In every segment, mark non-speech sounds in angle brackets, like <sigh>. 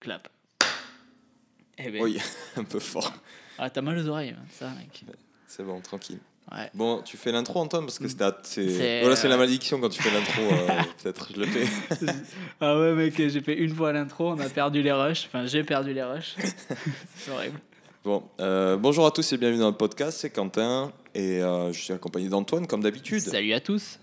Clap. Eh ben. Oui, <laughs> un peu fort. Ah, t'as mal aux oreilles, hein, ça, mec. C'est bon, tranquille. Ouais. Bon, tu fais l'intro, Antoine, parce que c'est Mm. C'est- voilà, c'est la euh, malédiction quand tu fais l'intro. euh, <laughs> Peut-être je le fais. <laughs> Ah ouais, mec, j'ai fait une fois l'intro, on a perdu les rushs. Enfin, j'ai perdu les rushs. c'est horrible. Bon, euh, bonjour à tous et bienvenue dans le podcast. C'est Quentin et euh, je suis accompagné d'Antoine comme d'habitude. Salut à tous.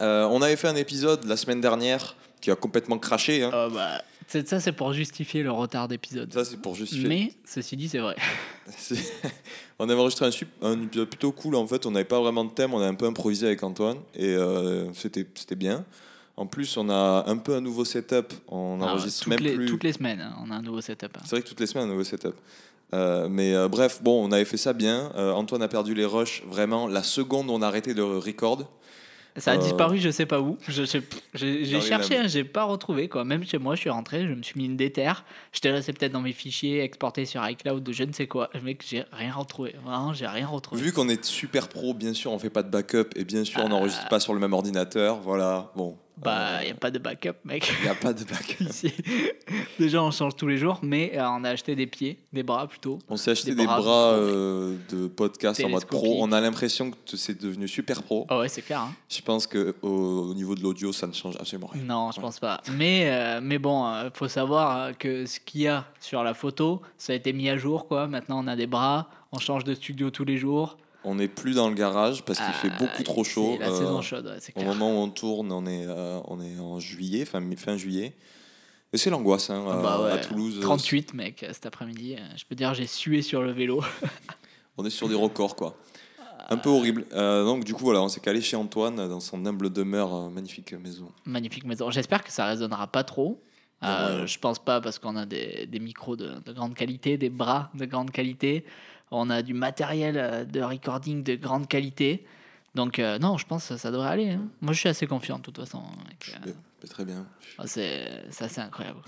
Euh, on avait fait un épisode la semaine dernière qui a complètement craché. hein. Oh, bah, ça, c'est pour justifier le retard d'épisode. Ça, c'est pour justifier. Mais, ceci dit, c'est vrai. <laughs> On avait enregistré un, un épisode plutôt cool en fait. On n'avait pas vraiment de thème, on a un peu improvisé avec Antoine et euh, c'était bien. En plus, on a un peu un nouveau setup. On enregistre même les, plus. toutes les semaines, hein, on a un nouveau setup. hein. C'est vrai que toutes les semaines, un nouveau setup. Euh, mais euh, bref, bon, on avait fait ça bien. Euh, Antoine a perdu les rushs vraiment la seconde où on a arrêté de record. Ça a Euh, disparu, je sais pas où. J'ai cherché, hein, j'ai pas retrouvé. Quoi. Même chez moi, je suis rentré, je me suis mis une déterre. J'étais resté peut-être dans mes fichiers exportés sur iCloud ou je ne sais quoi. Mec, j'ai rien retrouvé. Vraiment, j'ai rien retrouvé. Vu qu'on est super pro, bien sûr, on fait pas de backup et bien sûr, on Ah. n'enregistre pas sur le même ordinateur. Voilà, bon. Bah, il n'y a pas de backup, mec. Il n'y a pas de backup. <laughs> Ici. Déjà, on change tous les jours, mais euh, on a acheté des pieds, des bras plutôt. On s'est acheté Des des bras euh, de podcast en mode pro. On a l'impression que c'est devenu super pro. Ah ouais, c'est clair. hein. Je pense que au, au niveau de l'audio, ça ne change absolument rien. Non, je Ouais. pense pas. Mais, euh, mais bon, euh, faut savoir que ce qu'il y a sur la photo, ça a été mis à jour. quoi. Maintenant, on a des bras, on change de studio tous les jours. On n'est plus dans le garage parce qu'il fait Ah, beaucoup trop chaud. La Euh, saison chaude, ouais, c'est Au clair. moment où on tourne, on est, euh, on est en juillet, fin, fin juillet. Et c'est l'angoisse hein, Ah à- bah ouais, à Toulouse. euh, 38, mec, euh, cet après-midi. euh, Je peux dire, j'ai sué sur le vélo. <laughs> On est sur des records, quoi. Un peu horrible. Euh, donc, du coup, voilà, on s'est calé chez Antoine dans son humble demeure, magnifique maison. Magnifique maison. J'espère que ça résonnera pas trop. Euh, Ouais, ouais. Je pense pas parce qu'on a des, des micros de, de grande qualité, des bras de grande qualité. On a du matériel euh, de recording de grande qualité. Donc euh, non, je pense que ça devrait aller. hein. Moi, je suis assez confiant de toute façon. Euh, Mais- mais très bien. ah, c'est ça, c'est incroyable.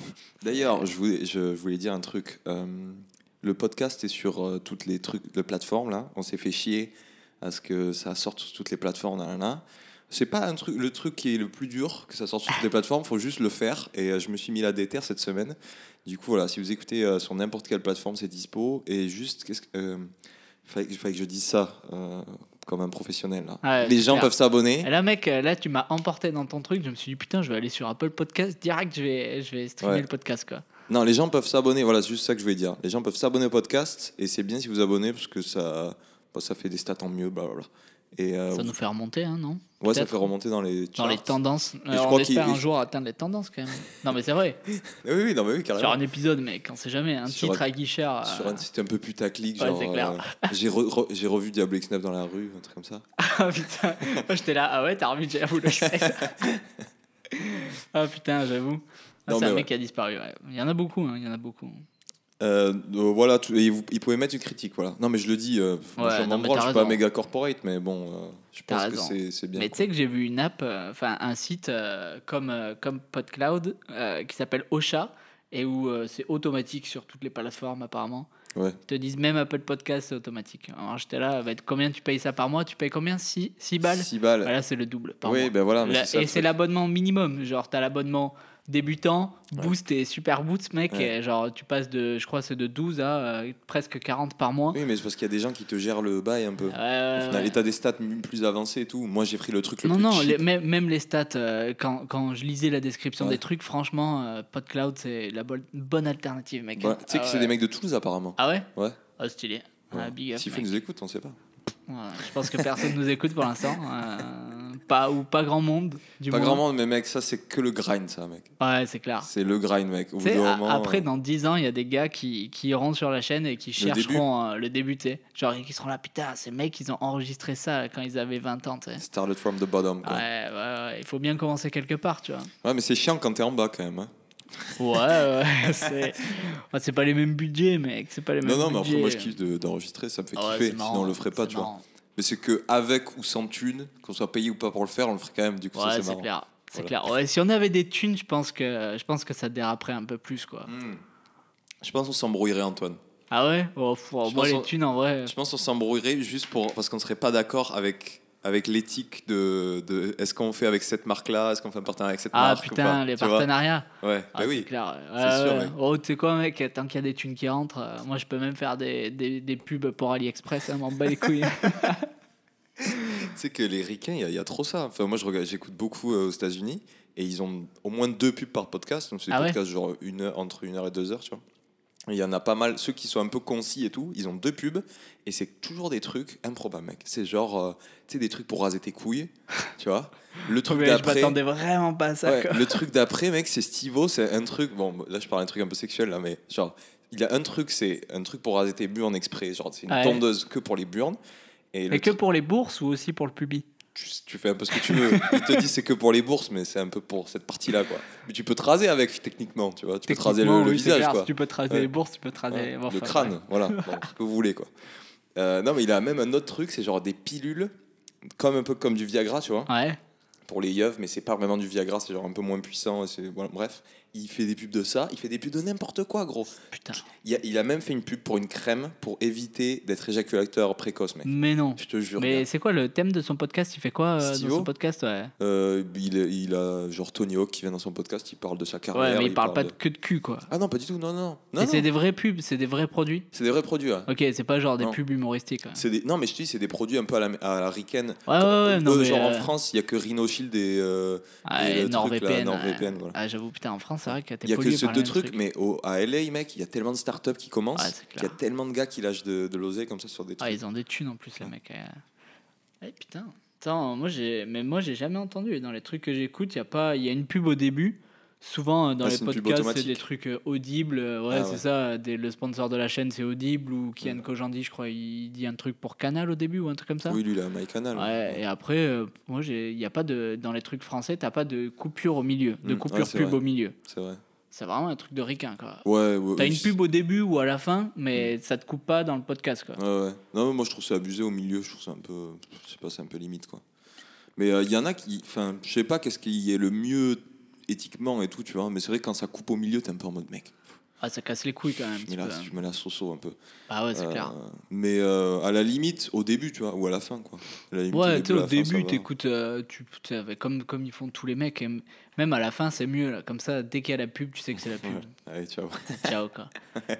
D'ailleurs, je voulais, je voulais dire un truc. Euh, le podcast est sur euh, toutes les trucs de plateformes là. On s'est fait chier à ce que ça sorte sur toutes les plateformes. Là, là, là. C'est pas un truc, le truc qui est le plus dur que ça sorte sur toutes les plateformes. Faut juste le faire. Et euh, je me suis mis la déterre cette semaine. Du coup, voilà, si vous écoutez euh, sur n'importe quelle plateforme, c'est dispo. Et juste, qu'est-ce que, euh, fallait, fallait que je dise ça euh, comme un professionnel. Là. Ouais, les gens clair. peuvent s'abonner. Là, mec, là, tu m'as emporté dans ton truc. Je me suis dit, putain, je vais aller sur Apple Podcast direct. Je vais, je vais streamer Ouais. le podcast, quoi. Non, les gens peuvent s'abonner. Voilà, c'est juste ça que je voulais dire. Les gens peuvent s'abonner au podcast et c'est bien si vous abonnez parce que ça, bah, ça fait des stats en mieux. Blablabla. Et euh, Ça nous fait remonter, hein, non? Ouais, ça fait remonter dans les Dans les charts. tendances. je Alors, crois on espère un jour atteindre les tendances, quand même. non, mais c'est vrai. <laughs> Oui, oui, non, mais oui, carrément. Sur un épisode, mec, on sait jamais. Un Sur titre un- à guichard. Sur euh, un site un peu putaclic, Ouais, genre. c'est clair. euh, j'ai, re- re- j'ai revu Diablo X9 dans la rue, un truc comme ça. <laughs> Ah putain, moi j'étais là, ah ouais, t'as revu Diablo X9 <laughs> Ah putain, j'avoue. Ah, c'est un mais mec qui a disparu, ouais. Il y en a beaucoup, hein, il y en a beaucoup. Euh, euh, voilà, et vous, ils pouvaient mettre une critique, voilà. Non, mais je le dis, euh, je suis en non, mais branle, t'as je suis pas raison. méga corporate, mais bon, euh, je T'as pense que raison. c'est, c'est bien. Mais tu sais que j'ai vu une app, euh, enfin un site euh, comme, euh, comme PodCloud euh, qui s'appelle Ocha et où euh, c'est automatique sur toutes les plateformes apparemment. Ouais. Ils te disent même Apple Podcast, c'est automatique. Alors j'étais là, va être combien tu payes ça par mois? Tu payes combien? 6 balles? 6 balles. Voilà, c'est le double par oui, mois. ben voilà. Mais La- c'est ça, et le c'est truc. l'abonnement minimum. Genre, t'as l'abonnement débutant, boost et super boost, mec. Ouais. Et genre, tu passes de, je crois, c'est de 12 à euh, presque 40 par mois. Oui, mais c'est parce qu'il y a des gens qui te gèrent le bail un peu. Ouais, ouais, t'as des stats plus avancées et tout. Moi, j'ai pris le truc le Non, plus non, cheap. les- même, même les stats, euh, quand, quand je lisais la description des trucs, franchement, euh, PodCloud, c'est la bonne, bonne alternative, mec. Tu sais Ah que c'est ouais. des mecs de Toulouse, apparemment. Ah ouais? Ouais. Ah, stylé. Ah, big up, S'il faut nous écoute, on sait pas. Je pense que personne nous écoute pour l'instant. Pas, ou pas grand monde, du Pas moins. grand monde, mais mec, ça, c'est que le grind, ça, mec. Ouais, c'est clair. C'est le grind, mec. Au bout moment, après, euh, dans 10 ans, il y a des gars qui, qui iront sur la chaîne et qui Le chercheront euh, le début, tu sais. Genre, qui seront là, putain, ces mecs, ils ont enregistré ça quand ils avaient 20 ans, tu sais. Started from the bottom, quoi. Ouais, ouais, ouais, il faut bien commencer quelque part, tu vois. Ouais, mais c'est chiant quand t'es en bas, quand même. hein. Ouais, ouais, <laughs> c'est. Ouais, c'est pas les mêmes budgets, mec, c'est pas les mêmes Non, non, mais budgets. après, moi, je kiffe de- d'enregistrer, ça me fait ouais, kiffer. Sinon, on le ferait pas, tu vois. Mais c'est que avec ou sans thune, qu'on soit payé ou pas pour le faire, on le ferait quand même. Du coup, ça, Ouais, c'est clair. C'est Voilà. clair. Ouais, si on avait des thunes, je pense que, je pense que ça déraperait un peu plus, quoi. Hmm. Je pense qu'on s'embrouillerait, Antoine. Ah ouais? Oh, pff, Je Moi, les thunes, en vrai. Je pense qu'on s'embrouillerait juste pour parce qu'on serait pas d'accord avec avec l'éthique de, de est-ce qu'on fait avec cette marque-là, est-ce qu'on fait un partenariat avec cette Ah marque ou putain, pas, les partenariats. Ouais, Ah, bah c'est oui. clair. c'est Ouais, sûr, ouais. Oh, tu sais quoi, mec, tant qu'il y a des thunes qui rentrent, euh, moi je peux même faire des, des, des pubs pour AliExpress, ça m'en bat les couilles. <laughs> <laughs> Tu sais que les ricains, il y, a- il y a trop ça. Enfin, moi, j'écoute beaucoup euh, aux États-Unis et ils ont au moins deux pubs par podcast. Donc, c'est des Ah podcasts genre une heure, entre une heure et deux heures, tu vois. Il y en a pas mal, ceux qui sont un peu concis et tout, ils ont deux pubs et c'est toujours des trucs improbables, mec. C'est genre, euh, tu sais, des trucs pour raser tes couilles, <laughs> tu vois. Le truc Mais je d'après. m'attendais vraiment pas à ça. Ouais, le truc d'après, mec, c'est Stivo, c'est un truc. Bon, là, je parle d'un truc un peu sexuel, là, mais genre, il a un truc, c'est un truc pour raser tes burnes exprès. Genre, c'est une Ouais. tondeuse que pour les burnes. Et, que pour les bourses ou aussi pour le public? Tu, tu fais un peu ce que tu veux. Il te dit c'est que pour les bourses, mais c'est un peu pour cette partie-là, quoi. Mais tu peux te raser avec, techniquement, tu vois. Tu peux te raser le, le oui, visage, clair, quoi. Si tu peux te raser Ouais. les bourses, tu peux te raser Ouais, le ouais. crâne, voilà. Ce que vous voulez, quoi. Euh, non, mais il a même un autre truc, c'est genre des pilules, comme un peu comme du Viagra, tu vois, Ouais. pour les yeux, mais c'est pas vraiment du Viagra, c'est genre un peu moins puissant. et voilà, bref, il fait des pubs de ça, il fait des pubs de n'importe quoi, gros. Putain. Il a, il a même fait une pub pour une crème pour éviter d'être éjaculateur précoce, mec. Mais non. Je te jure. Mais c'est quoi le thème de son podcast? Il fait quoi euh, dans son podcast ouais? Euh, il, il a genre Tony Hawk qui vient dans son podcast, il parle de sa carrière. ouais, mais il parle pas de- que de cul quoi. Ah non, pas du tout, non, non. non, c'est des vrais pubs, c'est des vrais produits. C'est des vrais produits. ouais. Ok, c'est pas genre des Non. pubs humoristiques. C'est des... Non, mais je te dis, c'est des produits un peu à la, à la ricaine. Ouais, ouais, ouais, non, Eux, mais, genre en euh, France, il y a que Rhino Shield et. euh, Ah, et NordVPN. Ouais. voilà. Ah, j'avoue, putain, en France, c'est vrai que t'es Il y a que par deux trucs, mais au, à LA, mec, il y a tellement de startups qui commencent, qu'il y a tellement de gars qui lâchent de, de l'oseille comme ça sur des Ah, trucs. ils ont des thunes en plus, les mecs. euh. Eh putain. Attends, moi j'ai mais moi j'ai jamais entendu dans les trucs que j'écoute, il y a pas il y a une pub au début. Souvent euh, dans Ah, les podcasts, c'est des trucs euh, audibles, euh, ouais, Ah, c'est ouais. ça, des- le sponsor de la chaîne c'est Audible ou Kian. Kojandi, je crois, il dit un truc pour Canal au début ou un truc comme ça. Oui, lui, il a MyCanal. Ouais, et après euh, moi il y a pas de dans les trucs français, t'as pas de coupure au milieu, de Mhm, coupure ouais, pub vrai. au milieu. C'est vrai. C'est vraiment un truc de ricain quoi. Ouais, ouais. T'as une pub au début ou à la fin, mais ça te coupe pas dans le podcast quoi. Ouais, ouais. Non, mais moi je trouve ça abusé au milieu, je trouve ça un peu. Je sais pas, c'est un peu limite quoi. Mais euh, il y en a qui. Enfin, je sais pas qu'est-ce qui est le mieux éthiquement et tout, tu vois. Mais c'est vrai que quand ça coupe au milieu, t'es un peu en mode mec. Ah ça casse les couilles quand même. Je mets, la, je mets la soso un peu. Ah ouais, c'est Euh, clair. Mais euh, à la limite, au début, tu vois, ou à la fin quoi. À la limite, Ouais, tu au la fin, début, va. t'écoutes, euh, tu, avec- comme, comme ils font tous les mecs, et même à la fin, c'est mieux. Là. Comme ça, dès qu'il y a la pub, tu sais que c'est la pub. <laughs> Allez, ciao. <laughs> Ciao, quoi.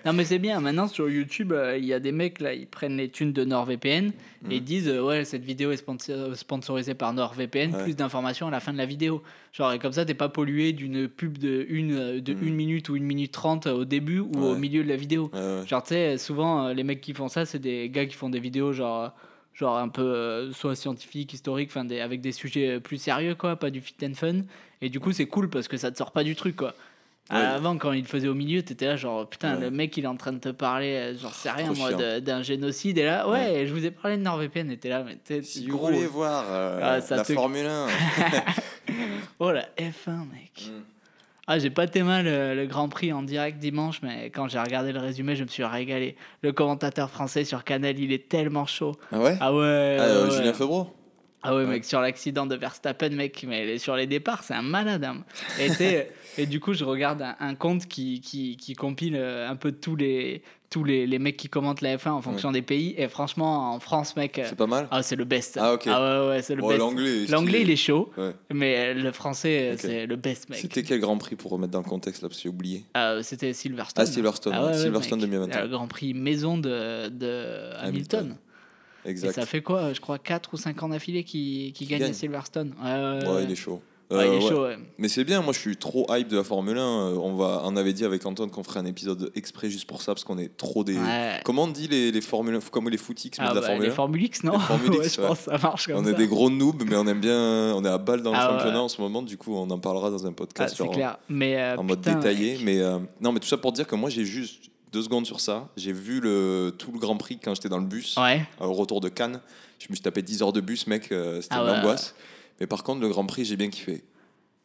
Non, mais c'est bien. Maintenant, sur YouTube, euh, il y a des mecs, là, ils prennent les thunes de NordVPN et ils disent, euh, ouais, cette vidéo est sponsor- sponsorisée par NordVPN, Ouais. plus d'informations à la fin de la vidéo. Genre, et comme ça, t'es pas pollué d'une pub de une, euh, de une minute ou une minute trente au début ou au milieu de la vidéo. Ouais. Genre, tu sais, souvent, euh, les mecs qui font ça, c'est des gars qui font des vidéos, genre, genre un peu euh, soit scientifiques, historiques, enfin, des, avec des sujets plus sérieux, quoi, pas du fit and fun. Et du coup, c'est cool parce que ça te sort pas du truc, quoi. Ouais. Avant, quand il le faisait au milieu, t'étais là, genre, putain, Ouais. le mec, il est en train de te parler, euh, genre, c'est rien, Trop moi, d'un génocide. Et là, ouais, je vous ai parlé de NordVPN, et t'es là, mais t'es Si vous gros. voulez voir euh, Ah, la te- Formule 1, <laughs> <laughs> Oh, la F1, mec. Mm. Ah, j'ai pas aimé le, le Grand Prix en direct dimanche, mais quand j'ai regardé le résumé, je me suis régalé. Le commentateur français sur Canal, il est tellement chaud. ah ouais, Ah ouais. Ah, euh, ouais. Julien Febro? Ah ouais, Ouais. mec, sur l'accident de Verstappen, mec, mais sur les départs, c'est un malade. hein. Et, <laughs> et du coup, je regarde un, un compte qui, qui, qui compile euh, un peu tous les, tous les, les mecs qui commentent la F1 en fonction des pays. Et franchement, en France, mec, euh, C'est pas mal ah, c'est le best. Ah, ok. ouais, ouais, c'est le best. L'anglais, L'anglais, il est chaud, Ouais. mais euh, le français, euh, c'est le best, mec. C'était quel Grand Prix pour remettre dans le contexte là parce que j'ai oublié Ah, C'était Silverstone. Ah, Silverstone, ouais, Silverstone mec. 2021. Le Grand Prix maison de, de Hamilton. Hamilton. Et Exact. ça fait quoi Je crois 4 ou 5 ans d'affilée qui, qui gagne à gagne. Silverstone. Ouais, Ouais, ouais. il est chaud. Euh, il est ouais. chaud, ouais. Mais c'est bien, moi je suis trop hype de la Formule 1. euh, On, va, on avait dit avec Antoine qu'on ferait un épisode exprès juste pour ça parce qu'on est trop des. Ouais. Comment on dit les, les Formule 1 Comme les footix, mais Ah de la bah, Formule les 1 Formule X, non? Les Formule <laughs> Ouais, X, je pense ça marche comme On ça. est des gros noobs, mais on aime bien. On est à balle dans le Ah championnat en ce moment, du coup on en parlera dans un Ah, podcast c'est clair. Mais, euh, en mode putain, détaillé. Mais euh, non, mais tout ça pour dire que moi j'ai juste deux secondes sur ça. J'ai vu le, tout le Grand Prix quand j'étais dans le bus. Ouais. au retour de Cannes. Je me suis tapé 10 heures de bus, mec, euh, c'était Ah une angoisse. Mais par contre, le Grand Prix, j'ai bien kiffé.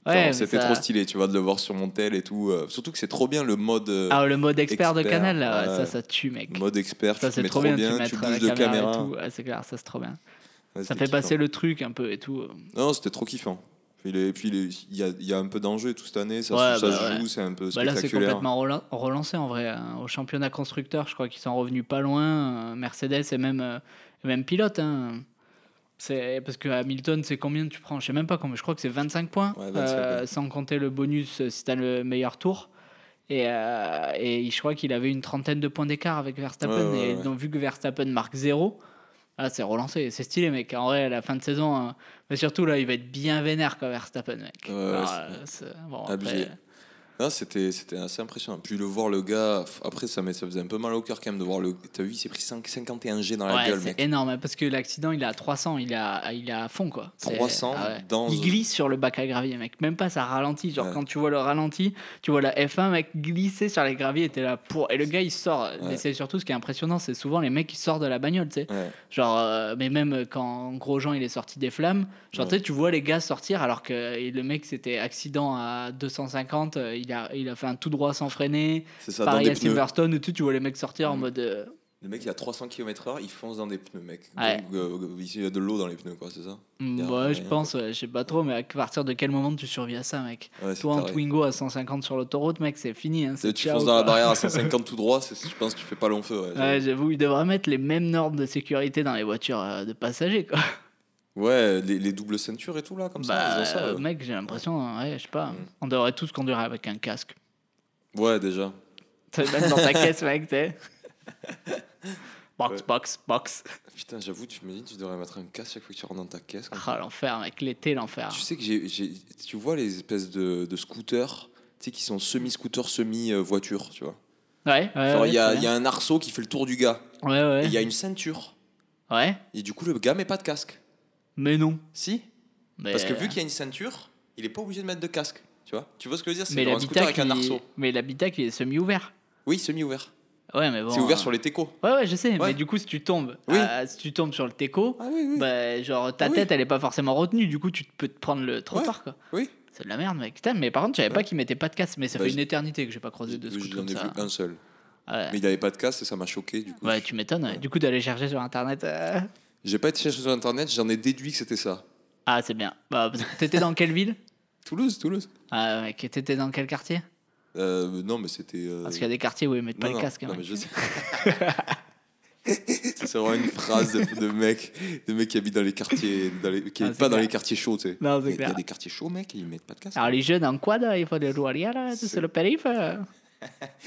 Ouais, C'était ça- trop stylé, tu vois, de le voir sur mon tel et tout. euh, surtout que c'est trop bien le mode, euh, Ah, le mode expert, de expert, Canal, là, ouais, ouais. ça, ça tue, mec. mode expert. Ça, tu c'est trop bien, tu tu la bouges de caméra, et. Ouais, c'est clair, ça, c'est trop bien. Ouais, Ça fait passer kiffant. le truc un peu et tout. Non, c'était trop kiffant. Les- puis il y, a, y a un peu d'enjeu et tout cette année, ça, Ouais, ça bah se ouais. joue, c'est un peu Bah là, c'est spectaculaire. complètement relan- relancé en vrai. hein. Au championnat constructeur, je crois qu'ils sont revenus pas loin. Mercedes et même, euh, et même pilote. hein. C'est parce que Hamilton, c'est combien tu prends? Je sais même pas combien. Je crois que c'est 25 points, Ouais, 25, euh, sans compter le bonus euh, si t'as le meilleur tour. Et, euh, et je crois qu'il avait une trentaine de points d'écart avec Verstappen. Ouais, et donc, vu que Verstappen marque zéro, là, c'est relancé. C'est stylé, mec. En vrai, à la fin de saison, hein, mais surtout là, il va être bien vénère, quoi, Verstappen, mec. Ouais, Alors, euh, bon, après, c'était c'était assez impressionnant. Puis le voir le gars, après ça, mais ça faisait un peu mal au cœur quand même de voir le. T'as vu, il s'est pris 5 51 G dans la ouais, gueule, c'est mec. énorme hein, parce que l'accident il est à 300, il est à, il est à fond quoi. C'est- 300 ah ouais. dans- Il glisse sur le bac à gravier, mec. Même pas ça ralentit. Genre Ouais. quand tu vois le ralenti, tu vois la F1 mec glisser sur les graviers et t'es là pour. Et le gars il sort. Mais c'est surtout ce qui est impressionnant, c'est souvent les mecs qui sortent de la bagnole, tu sais. Genre, euh, mais même quand Grosjean il est sorti des flammes, genre tu vois les gars sortir alors que et le mec c'était accident à 250, euh, il a, il a fait un tout droit sans freiner. C'est ça, dans Pareil des à pneus. Silverstone, tu, sais, tu vois les mecs sortir en Mm. mode. euh, Le mec, il a 300 km/h, il fonce dans des pneus, mec. Ouais. Donc, euh, il y a de l'eau dans les pneus, quoi, c'est ça mm, Y a ouais, je rien. pense, ouais, je sais pas trop, mais à partir de quel moment tu survis à ça, mec Ouais, c'est Toi, en taré. Twingo à 150 sur l'autoroute, mec, c'est fini. Hein, c'est Tu ciao, fonces dans la quoi. barrière à <laughs> 150 tout droit, c'est- je pense que tu fais pas long feu. Ouais, Ouais, j'avoue, ils devraient mettre les mêmes normes de sécurité dans les voitures euh, de passagers, quoi. Ouais, les, les doubles ceintures et tout, là, comme ça, bah, ça. euh, ouais. mec, j'ai l'impression, ouais, je sais pas, Mm. on devrait tous conduire avec un casque. Ouais, déjà. Tu sais, mettre dans ta caisse, mec, tu. <laughs> Box, Ouais. box, box. Putain, j'avoue, tu me dis, tu devrais mettre un casque chaque fois que tu rentres dans ta caisse. Ah, l'enfer, mec, l'été, l'enfer. Tu sais que j'ai, tu vois les espèces de, de scooters, tu sais, qui sont semi-scooters, semi-voiture, tu vois. Ouais, ouais. Genre, ouais, il y, a, y a un arceau qui fait le tour du gars. bien. Ouais, Et ouais. il y a une ceinture. Ouais, Et du coup, le gars met pas de casque. Mais non. Si Mais, Parce que vu qu'il y a une ceinture, il est pas obligé de mettre de casque. Tu vois Tu vois ce que je veux dire? C'est un scooter avec l'habitacle, un il... arceau. mais l'habitacle, est semi-ouvert. Oui, semi-ouvert. Ouais, mais bon. c'est ouvert euh, sur les techos. Ouais, ouais, je sais. Ouais. Mais du coup, si tu tombes, Oui. euh, si tu tombes sur le teco, Ah oui, oui. bah, genre ta Ah tête, elle est pas forcément retenue. Du coup, tu peux te prendre le trottoir, quoi. oui. C'est de la merde, mec. Putain, mais par contre, je savais pas Ouais. qu'il mettait pas de casque. Mais ça Bah, fait une éternité que j'ai pas croisé de J'en scooter ai comme vu ça. un seul. Ouais, Mais il avait pas de casque et ça m'a choqué du coup. Ouais, tu m'étonnes. ouais. Du coup, d'aller chercher sur internet. euh, J'ai pas été chercher sur internet, j'en ai déduit que c'était ça. Ah, c'est bien. Bah, <laughs> t'étais dans quelle ville? Toulouse, Toulouse. Ah, mec, t'étais dans quel quartier? Euh, non, mais c'était. euh, Parce qu'il y a des quartiers où ils mettent pas non, le casque. hein, non, mais je sais. <laughs> C'est vraiment une phrase de, de mec, de mec qui habite dans les quartiers, dans les- qui Ah, c'est pas dans clair. les quartiers chauds, tu sais. Non, c'est a- il y clair. a des quartiers chauds, mec, et ils mettent pas de casque. Alors, les jeunes en quad, il faut des jouer là, C'est- c'est le périph'.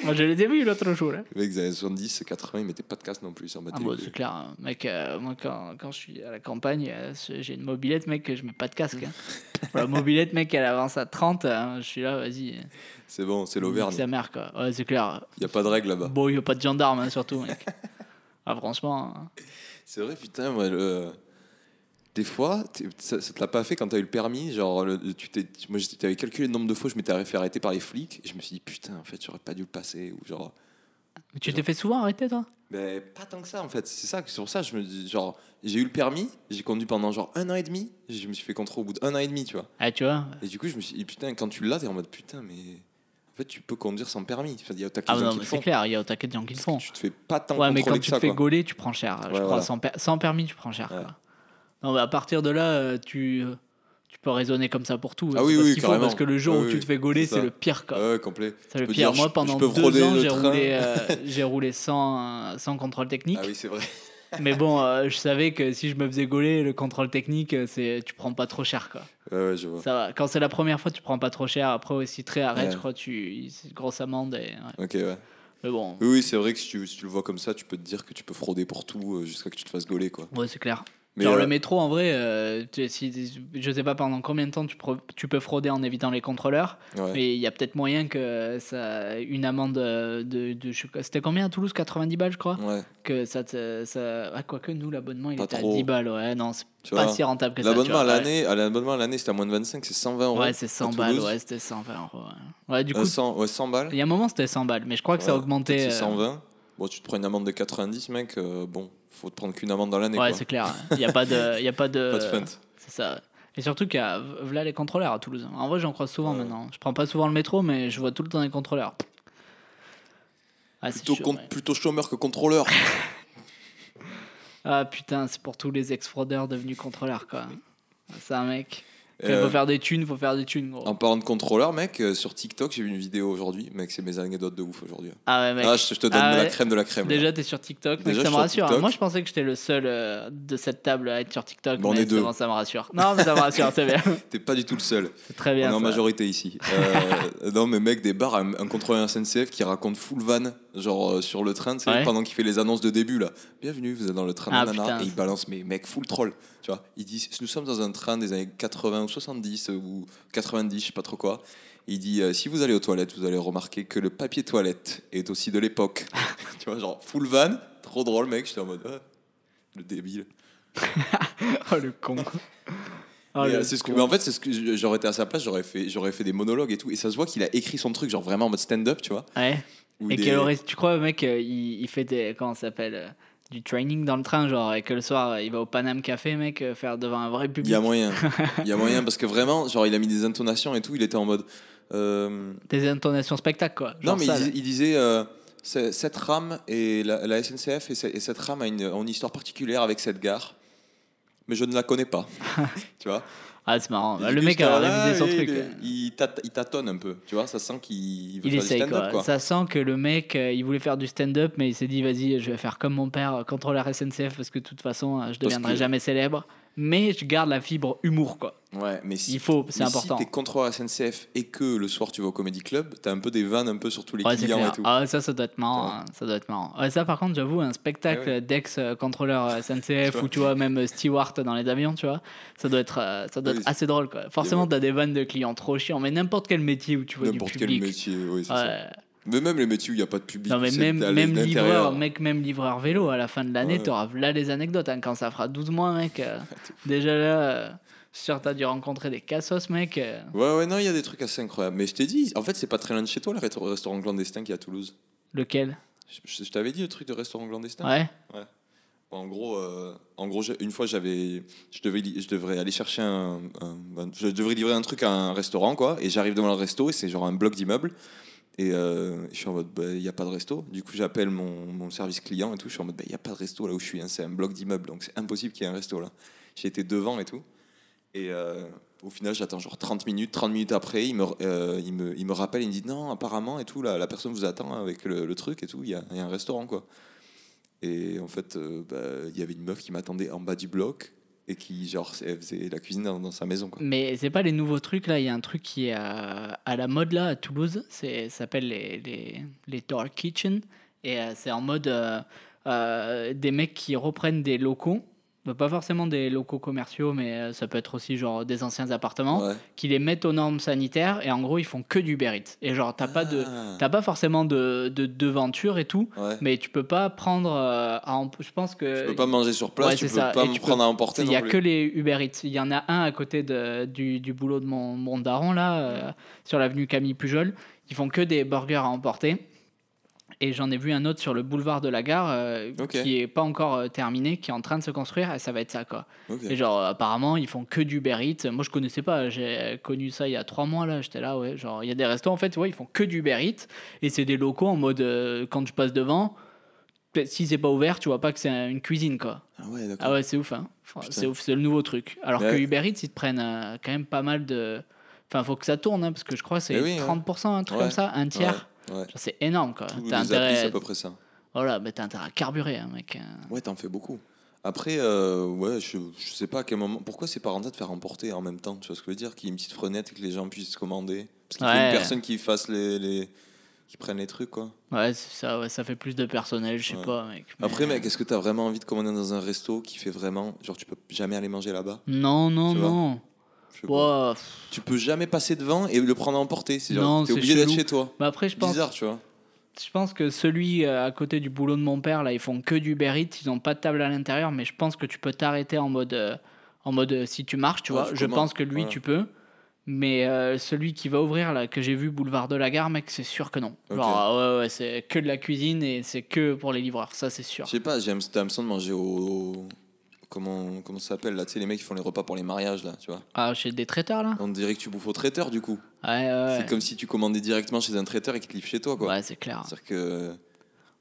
Moi, je les ai vus l'autre jour. hein. Les mecs des années 70, 80, ils mettaient pas de casque non plus. Battaient Ah bon, c'est clair, hein. mec. euh, moi, quand, quand je suis à la campagne, euh, j'ai une mobilette, mec, je mets pas de casque. hein. <laughs> la mobilette, mec, elle avance à 30. hein, je suis là, vas-y. C'est bon, c'est l'Auvergne. Sa mère, quoi. Ouais, c'est clair. Il y a pas de règle là-bas. Bon, il y a pas de gendarme, surtout, mec. <laughs> ah, franchement. C'est vrai, putain, moi, le- des fois, ça, ça te l'a pas fait quand t'as eu le permis. Genre, le- tu t'es, moi, j'avais calculé le nombre de fois où je m'étais fait arrêter par les flics et je me suis dit, putain, en fait, j'aurais pas dû le passer. Ou genre, Mais Tu t'es fait souvent arrêter, toi? Mais pas tant que ça, en fait. C'est ça, c'est pour ça, que je me dis, genre, j'ai eu le permis, j'ai conduit pendant genre un an et demi. Je me suis fait contrôler au bout d'un an et demi, tu vois. Ah, tu vois? Et du coup, je me suis dit, putain, quand tu l'as, t'es en mode, putain, mais en fait, tu peux conduire sans permis. Il y a autant Ah, de gens non, qui mais le c'est font. clair, il y a au taquet de gens qui le font. Tu te fais pas tant Ouais, mais quand que tu te fais gauler, tu prends cher. je crois, voilà. sans, per- sans permis, tu prends cher. Ouais. Quoi. Non, mais à partir de là, euh, tu, euh, tu peux raisonner comme ça pour tout. Ah oui, oui, qu'il faut, carrément. Parce que le jour Oui, où tu te fais gauler, c'est le pire. Quoi. Ouais, complet. C'est le pire. dire, Moi, pendant deux ans, j'ai roulé, euh, <laughs> j'ai roulé sans, sans contrôle technique. Ah oui, c'est vrai. Mais bon, euh, je savais que si je me faisais gauler, le contrôle technique, c'est tu prends pas trop cher. Quoi. Ouais, ouais, je vois. Ça va. Quand c'est la première fois, tu prends pas trop cher. Après, aussi, très arrête, Ouais. je crois, tu... c'est une grosse amende. Et... ouais. Ok, ouais. Mais bon, Oui, oui, c'est vrai que si tu, si tu le vois comme ça, tu peux te dire que tu peux frauder pour tout jusqu'à que tu te fasses gauler, quoi. ouais, c'est clair. Mais Genre euh, le métro, en vrai, euh, tu- si, je sais pas pendant combien de temps tu, tu peux frauder en évitant les contrôleurs, ouais. mais il y a peut-être moyen que ça, une amende euh, de, de pas, c'était combien à Toulouse? 90 balles, je crois? Ouais, Que ça, te- ça, ah, quoique nous l'abonnement il Pas était trop. à 10 balles, ouais, non, c'est pas vois. si rentable que ça. L'abonnement à l'année, à l'abonnement à l'année, c'était à moins de 25, c'est 120 euros. Ouais, c'est 100 à balles, ouais, c'était 120 euros. Ouais, Ouais, du Euh, coup, 100, ouais, 100 balles. il y a un moment c'était 100 balles, mais je crois que ça a augmenté. c'est euh, 120. Bon, tu te prends une amende de 90, mec. euh, bon, faut te prendre qu'une amende dans l'année. Ouais, c'est clair. Il n'y a pas de. <laughs> Y a pas de, Pas de fun. C'est ça. Et surtout qu'il y a voilà les contrôleurs à Toulouse. En vrai, j'en croise souvent Ouais. maintenant. Je prends pas souvent le métro, mais je vois tout le temps des contrôleurs. Ah, c'est Plutôt, chaud, ouais. plutôt chômeur que contrôleur. <laughs> Ah putain, c'est pour tous les ex-fraudeurs devenus contrôleurs, quoi. Ça, mec. Il Euh, faut faire des thunes, faut faire des thunes, gros. En parlant de contrôleur, mec, euh, sur TikTok, j'ai vu une vidéo aujourd'hui. Mec, c'est mes anecdotes de ouf aujourd'hui. Ah ouais, mec. Ah, je, je te donne Ah de la crème de la crème. là. Déjà, t'es sur TikTok, mec, Déjà, ça je me rassure. hein. TikTok. Moi, je pensais que j'étais le seul euh, de cette table à être sur TikTok. Bon, on mais est deux. bon, ça me rassure. Non, mais ça me rassure, c'est bien. <laughs> T'es pas du tout le seul. C'est très On est bien. en ça. majorité ici. Euh, <laughs> non, mais mec, des bars, un, un contrôleur SNCF qui raconte full van, genre euh, sur le train, tu sais, Ouais. pendant qu'il fait les annonces de début là. Bienvenue, vous êtes dans le train, Ah, nanana, putain. et il balance, mais mec, full troll. Tu vois, il dit, nous sommes dans un train des années 80 ou 70 euh, ou 90, je sais pas trop quoi. Il dit, euh, si vous allez aux toilettes, vous allez remarquer que le papier toilette est aussi de l'époque. <laughs> tu vois, genre full van, trop drôle, mec. J'étais en mode, ah, le débile. <laughs> Oh, le con. <laughs> Oh, Mais, le c'est ce que, con. mais en fait, c'est ce que j- j'aurais été à sa place, j'aurais fait, j'aurais fait des monologues et tout. Et ça se voit qu'il a écrit son truc, genre vraiment en mode stand-up, tu vois. Ouais. Et il est- aurait, tu crois, mec, euh, il, il fait des. Comment ça s'appelle euh, Du training dans le train, genre, et que le soir, euh, il va au Paname Café, mec, faire devant un vrai Il public. y a moyen. Il y a moyen <laughs> parce que vraiment, genre, il a mis des intonations et tout. Il était en mode. euh, Des intonations spectacle, quoi. Non, mais il ça, disait, il euh, cette rame et la, la SNCF et, ce- et cette rame a une histoire particulière avec cette gare. Mais je ne la connais pas. <laughs> tu vois? Ah, c'est marrant. Bah, le mec a révisé son truc. il- tâtonne un peu. Tu vois, ça sent qu'il veut Il faire du essaye stand-up. quoi. Quoi. Ça sent que le mec, euh, il voulait faire du stand-up, mais il s'est dit, vas-y, je vais faire comme mon père, contrôleur SNCF, parce que de toute façon, je deviendrai que- jamais célèbre. Mais je garde la fibre humour, quoi. Ouais, mais si, Il faut, c'est important. Si t'es contrôleur SNCF et que le soir tu vas au Comedy Club, t'as un peu des vannes un peu sur tous les Ouais, clients et tout. Ah, ça, ça doit être marrant. Hein. Ça doit être marrant. Ouais, ça, par contre, j'avoue, un spectacle Eh d'ex-contrôleur euh, SNCF <laughs> ou tu vois, même steward dans les avions, tu vois, ça doit être, euh, ça doit être assez drôle, quoi. Forcément, t'as des vannes de clients trop chiants, mais n'importe quel métier où tu vois du N'importe quel public. métier, oui, c'est ça. Ouais. Mais même les métiers où il n'y a pas de public. Non, mais même, même livreur, mec, même livreur vélo, à la fin de l'année, Ouais. t'auras là les anecdotes. hein, quand ça fera 12 mois, mec. euh, <laughs> déjà là, euh, sûr que t'as dû rencontrer des cassos, mec. euh. Ouais, ouais, non, il y a des trucs assez incroyables. Mais je t'ai dit, en fait, c'est pas très loin de chez toi, le restaurant- restaurant clandestin qui est à Toulouse. lequel? Je, t'avais dit le truc de restaurant clandestin? Ouais. Bon, En gros, euh, en gros une fois, j'avais, je, devais, je devrais aller chercher un, un- un- Je devrais livrer un truc à un restaurant, quoi. Et j'arrive devant le resto et c'est genre un bloc d'immeubles. Et euh, je suis en mode, bah, il n'y a pas de resto. Du coup, j'appelle mon, mon service client et tout. Je suis en mode, il n'y a pas de resto là où je suis. hein. C'est un bloc d'immeubles, donc c'est impossible qu'il y ait un resto là. J'ai été devant et tout. Et euh, au final, j'attends genre 30 minutes. 30 minutes après, il me, euh, il me, il me rappelle, il me dit, non, apparemment et tout, la, la personne vous attend avec le, truc et tout. Il y a, il y a un restaurant, quoi. Et en fait, euh, bah, il y avait une meuf qui m'attendait en bas du bloc et qui, faisait la cuisine dans, sa maison, quoi. Mais c'est pas les nouveaux trucs là, il y a un truc qui est à, à la mode là à Toulouse, c'est s'appelle les, les, les Dark Kitchen. Et euh, c'est en mode euh, euh, des mecs qui reprennent des locaux, Bah, pas forcément des locaux commerciaux mais euh, ça peut être aussi genre des anciens appartements Ouais. qui les mettent aux normes sanitaires et en gros ils font que du Uber Eats. Et genre t'as pas de Ah. t'as pas forcément de, de devanture et tout, Ouais. mais tu peux pas prendre euh, à je pense que Tu peux pas manger sur place, ouais, tu peux ça. pas me peux- prendre à emporter il y a plus. que les Uber Eats. Il y en a un à côté de, du, du boulot de mon, mon daron, là, euh, sur l'avenue Camille Pujol. Ils font que des burgers à emporter. Et j'en ai vu un autre sur le boulevard de la gare euh, qui est pas encore euh, terminé, qui est en train de se construire. Et ça va être ça, quoi. Et genre, apparemment, ils font que du Eats. Moi, je connaissais pas. J'ai connu ça il y a trois mois, là. J'étais là, ouais. Genre, il y a des restos, en fait, ouais, ils font que du Eats. Et c'est des locaux en mode, euh, quand je passe devant, si c'est pas ouvert, tu vois pas que c'est une cuisine, quoi. Ah ouais. Ah ouais, c'est ouf, hein. C'est ouf, c'est le nouveau truc. Alors Ouais. que Uber Eats, ils te prennent quand même pas mal de. Enfin, faut que ça tourne, hein, parce que je crois que c'est oui, ouais. 30%, un truc comme ça, un tiers. Ouais, C'est énorme, quoi. Tous T'as les applis, c'est à intérêt. peu près ça. Voilà, mais t'as intérêt à carburer, hein, mec. Ouais, t'en fais beaucoup. Après, euh, ouais, je, je sais pas à quel moment. Pourquoi c'est pas rentable de faire emporter en même temps Tu vois ce que je veux dire Qu'il y ait une petite fenêtre et que les gens puissent commander? Parce qu'il faut Ouais. une personne qui fasse les, les- qui prenne les trucs, quoi. Ouais, ça, ouais, ça fait plus de personnel, je sais Ouais. pas, mec. mais- Après, mec, est-ce que t'as vraiment envie de commander dans un resto qui fait vraiment. Genre, tu peux jamais aller manger là-bas? Non, non, non. Tu peux jamais passer devant et le prendre à emporter. C'est Non, genre, t'es c'est obligé d'être chez toi. Mais après, je pense, Bizarre, tu vois. je pense que celui euh, à côté du boulot de mon père, là, ils font que du Uber Eats, ils ont pas de table à l'intérieur, mais je pense que tu peux t'arrêter en mode, euh, en mode euh, si tu marches, tu Ouais, vois. je pense que lui, voilà. tu peux. Mais euh, celui qui va ouvrir, là, que j'ai vu, boulevard de la gare, mec, c'est sûr que non. Genre, ah ouais, ouais, c'est que de la cuisine et c'est que pour les livreurs, ça, c'est sûr. Je sais pas, j'ai l'impression de manger au. Comment, comment ça s'appelle là Tu sais, les mecs qui font les repas pour les mariages là, tu vois. Ah, chez des traiteurs, là? On dirait que tu bouffes au traiteur du coup. Ouais, ouais. C'est comme si tu commandais directement chez un traiteur et qu'il te livre chez toi quoi. Ouais, c'est clair. C'est-à-dire que.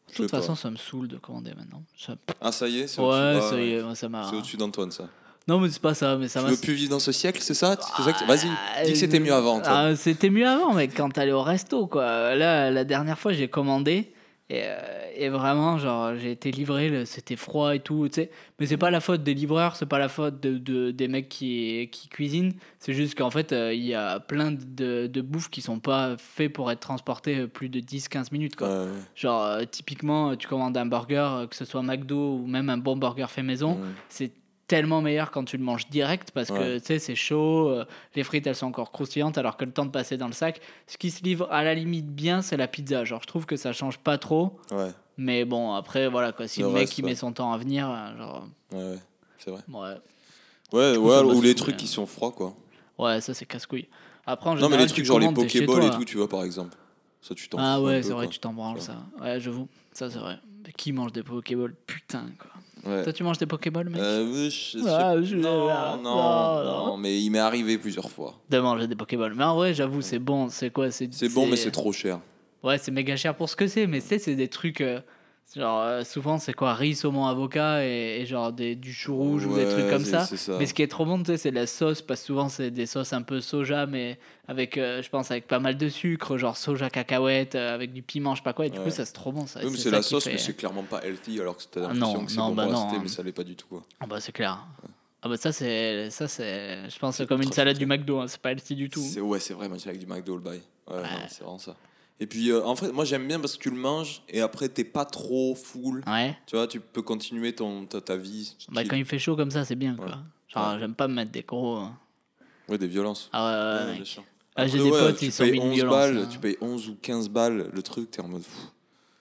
De toute pas. façon, ça me saoule de commander maintenant. Ça- Ah, ça y est, c'est Ouais, ça y est, moi, ça m'a. C'est au-dessus d'Antoine ça. Non, mais c'est pas ça. Mais ça Tu veux plus vivre dans ce siècle, c'est ça, C'est ça que- Vas-y, dis que c'était mieux avant. Ah, c'était mieux avant, mec, quand t'allais au resto, quoi. Là, la dernière fois, j'ai commandé. Et, euh, et vraiment, genre, j'ai été livré, c'était froid et tout, tu sais. Mais c'est pas la faute des livreurs, c'est pas la faute de, de- des mecs qui, qui cuisinent. C'est juste qu'en fait, euh, il y a plein de, de bouffes qui sont pas faits pour être transportés plus de 10-15 minutes, quoi. Ouais. Genre, euh, typiquement, tu commandes un burger, euh, que ce soit McDo ou même un bon burger fait maison, c'est tellement meilleur quand tu le manges direct parce que tu sais c'est chaud, euh, les frites elles sont encore croustillantes alors que le temps de passer dans le sac. Ce qui se livre à la limite bien, c'est la pizza. Genre je trouve que ça change pas trop, Ouais, mais bon après voilà quoi. Si Le le, mec reste, il ouais. met son temps à venir, euh, genre ouais, ouais, c'est vrai. ouais, Ouais, coup, ou les trucs qui sont froids, quoi. ouais ça c'est casse couille. Après en Non, mais général, les trucs genre les Pokéballs et tout, tu vois, par exemple. Ça, tu t'en Ah ouais c'est vrai quoi. tu t'en branles ça. Ouais j'avoue ça c'est vrai. Mais Qui mange des Pokéballs? Putain quoi. Ouais. Toi tu manges des Pokéballs mec Euh, oui, je- Ah, je- non, ah, non, non, mais il m'est arrivé plusieurs fois. De manger des Pokéballs. Mais en vrai j'avoue c'est bon c'est quoi c'est C'est bon, mais c'est trop cher. Ouais, c'est méga cher pour ce que c'est, mais tu sais, c'est des trucs. euh, genre, euh, souvent, c'est quoi Riz, saumon, avocat et, et genre des, du chou rouge ou des trucs comme ça. Mais ce qui est trop bon, tu sais, c'est la sauce, parce que souvent, c'est des sauces un peu soja, mais avec, euh, je pense, avec pas mal de sucre, genre soja cacahuète, euh, avec du piment, je sais pas quoi, et du Ouais. coup, ça, c'est trop bon. Ça, Oui, mais c'est la sauce, fait- mais c'est clairement pas healthy, alors que t'as Ah, l'impression non, que c'est bon bah pour non, santé, hein. mais ça l'est pas du tout, quoi. Ah bah, c'est clair. Ah bah, ça, c'est, ça, c'est, je pense, comme une salade du McDo, hein, c'est pas healthy du tout. C'est ouais, c'est vrai, manger avec du McDo le bail. Ouais, c'est vraiment ça. Et puis euh, en fait, moi j'aime bien parce que tu le manges et après t'es pas trop full. Ouais. Tu vois, tu peux continuer ton ta, ta vie. Bah, quand il fait chaud comme ça, c'est bien, quoi. Genre, Ouais. j'aime pas me mettre des gros. hein. Ouais, des violences. Ah ouais, ouais. Ah, j'ai des potes, ils sont mis une 11 violence, balles, hein. tu payes 11 ou 15 balles le truc, t'es en mode pff,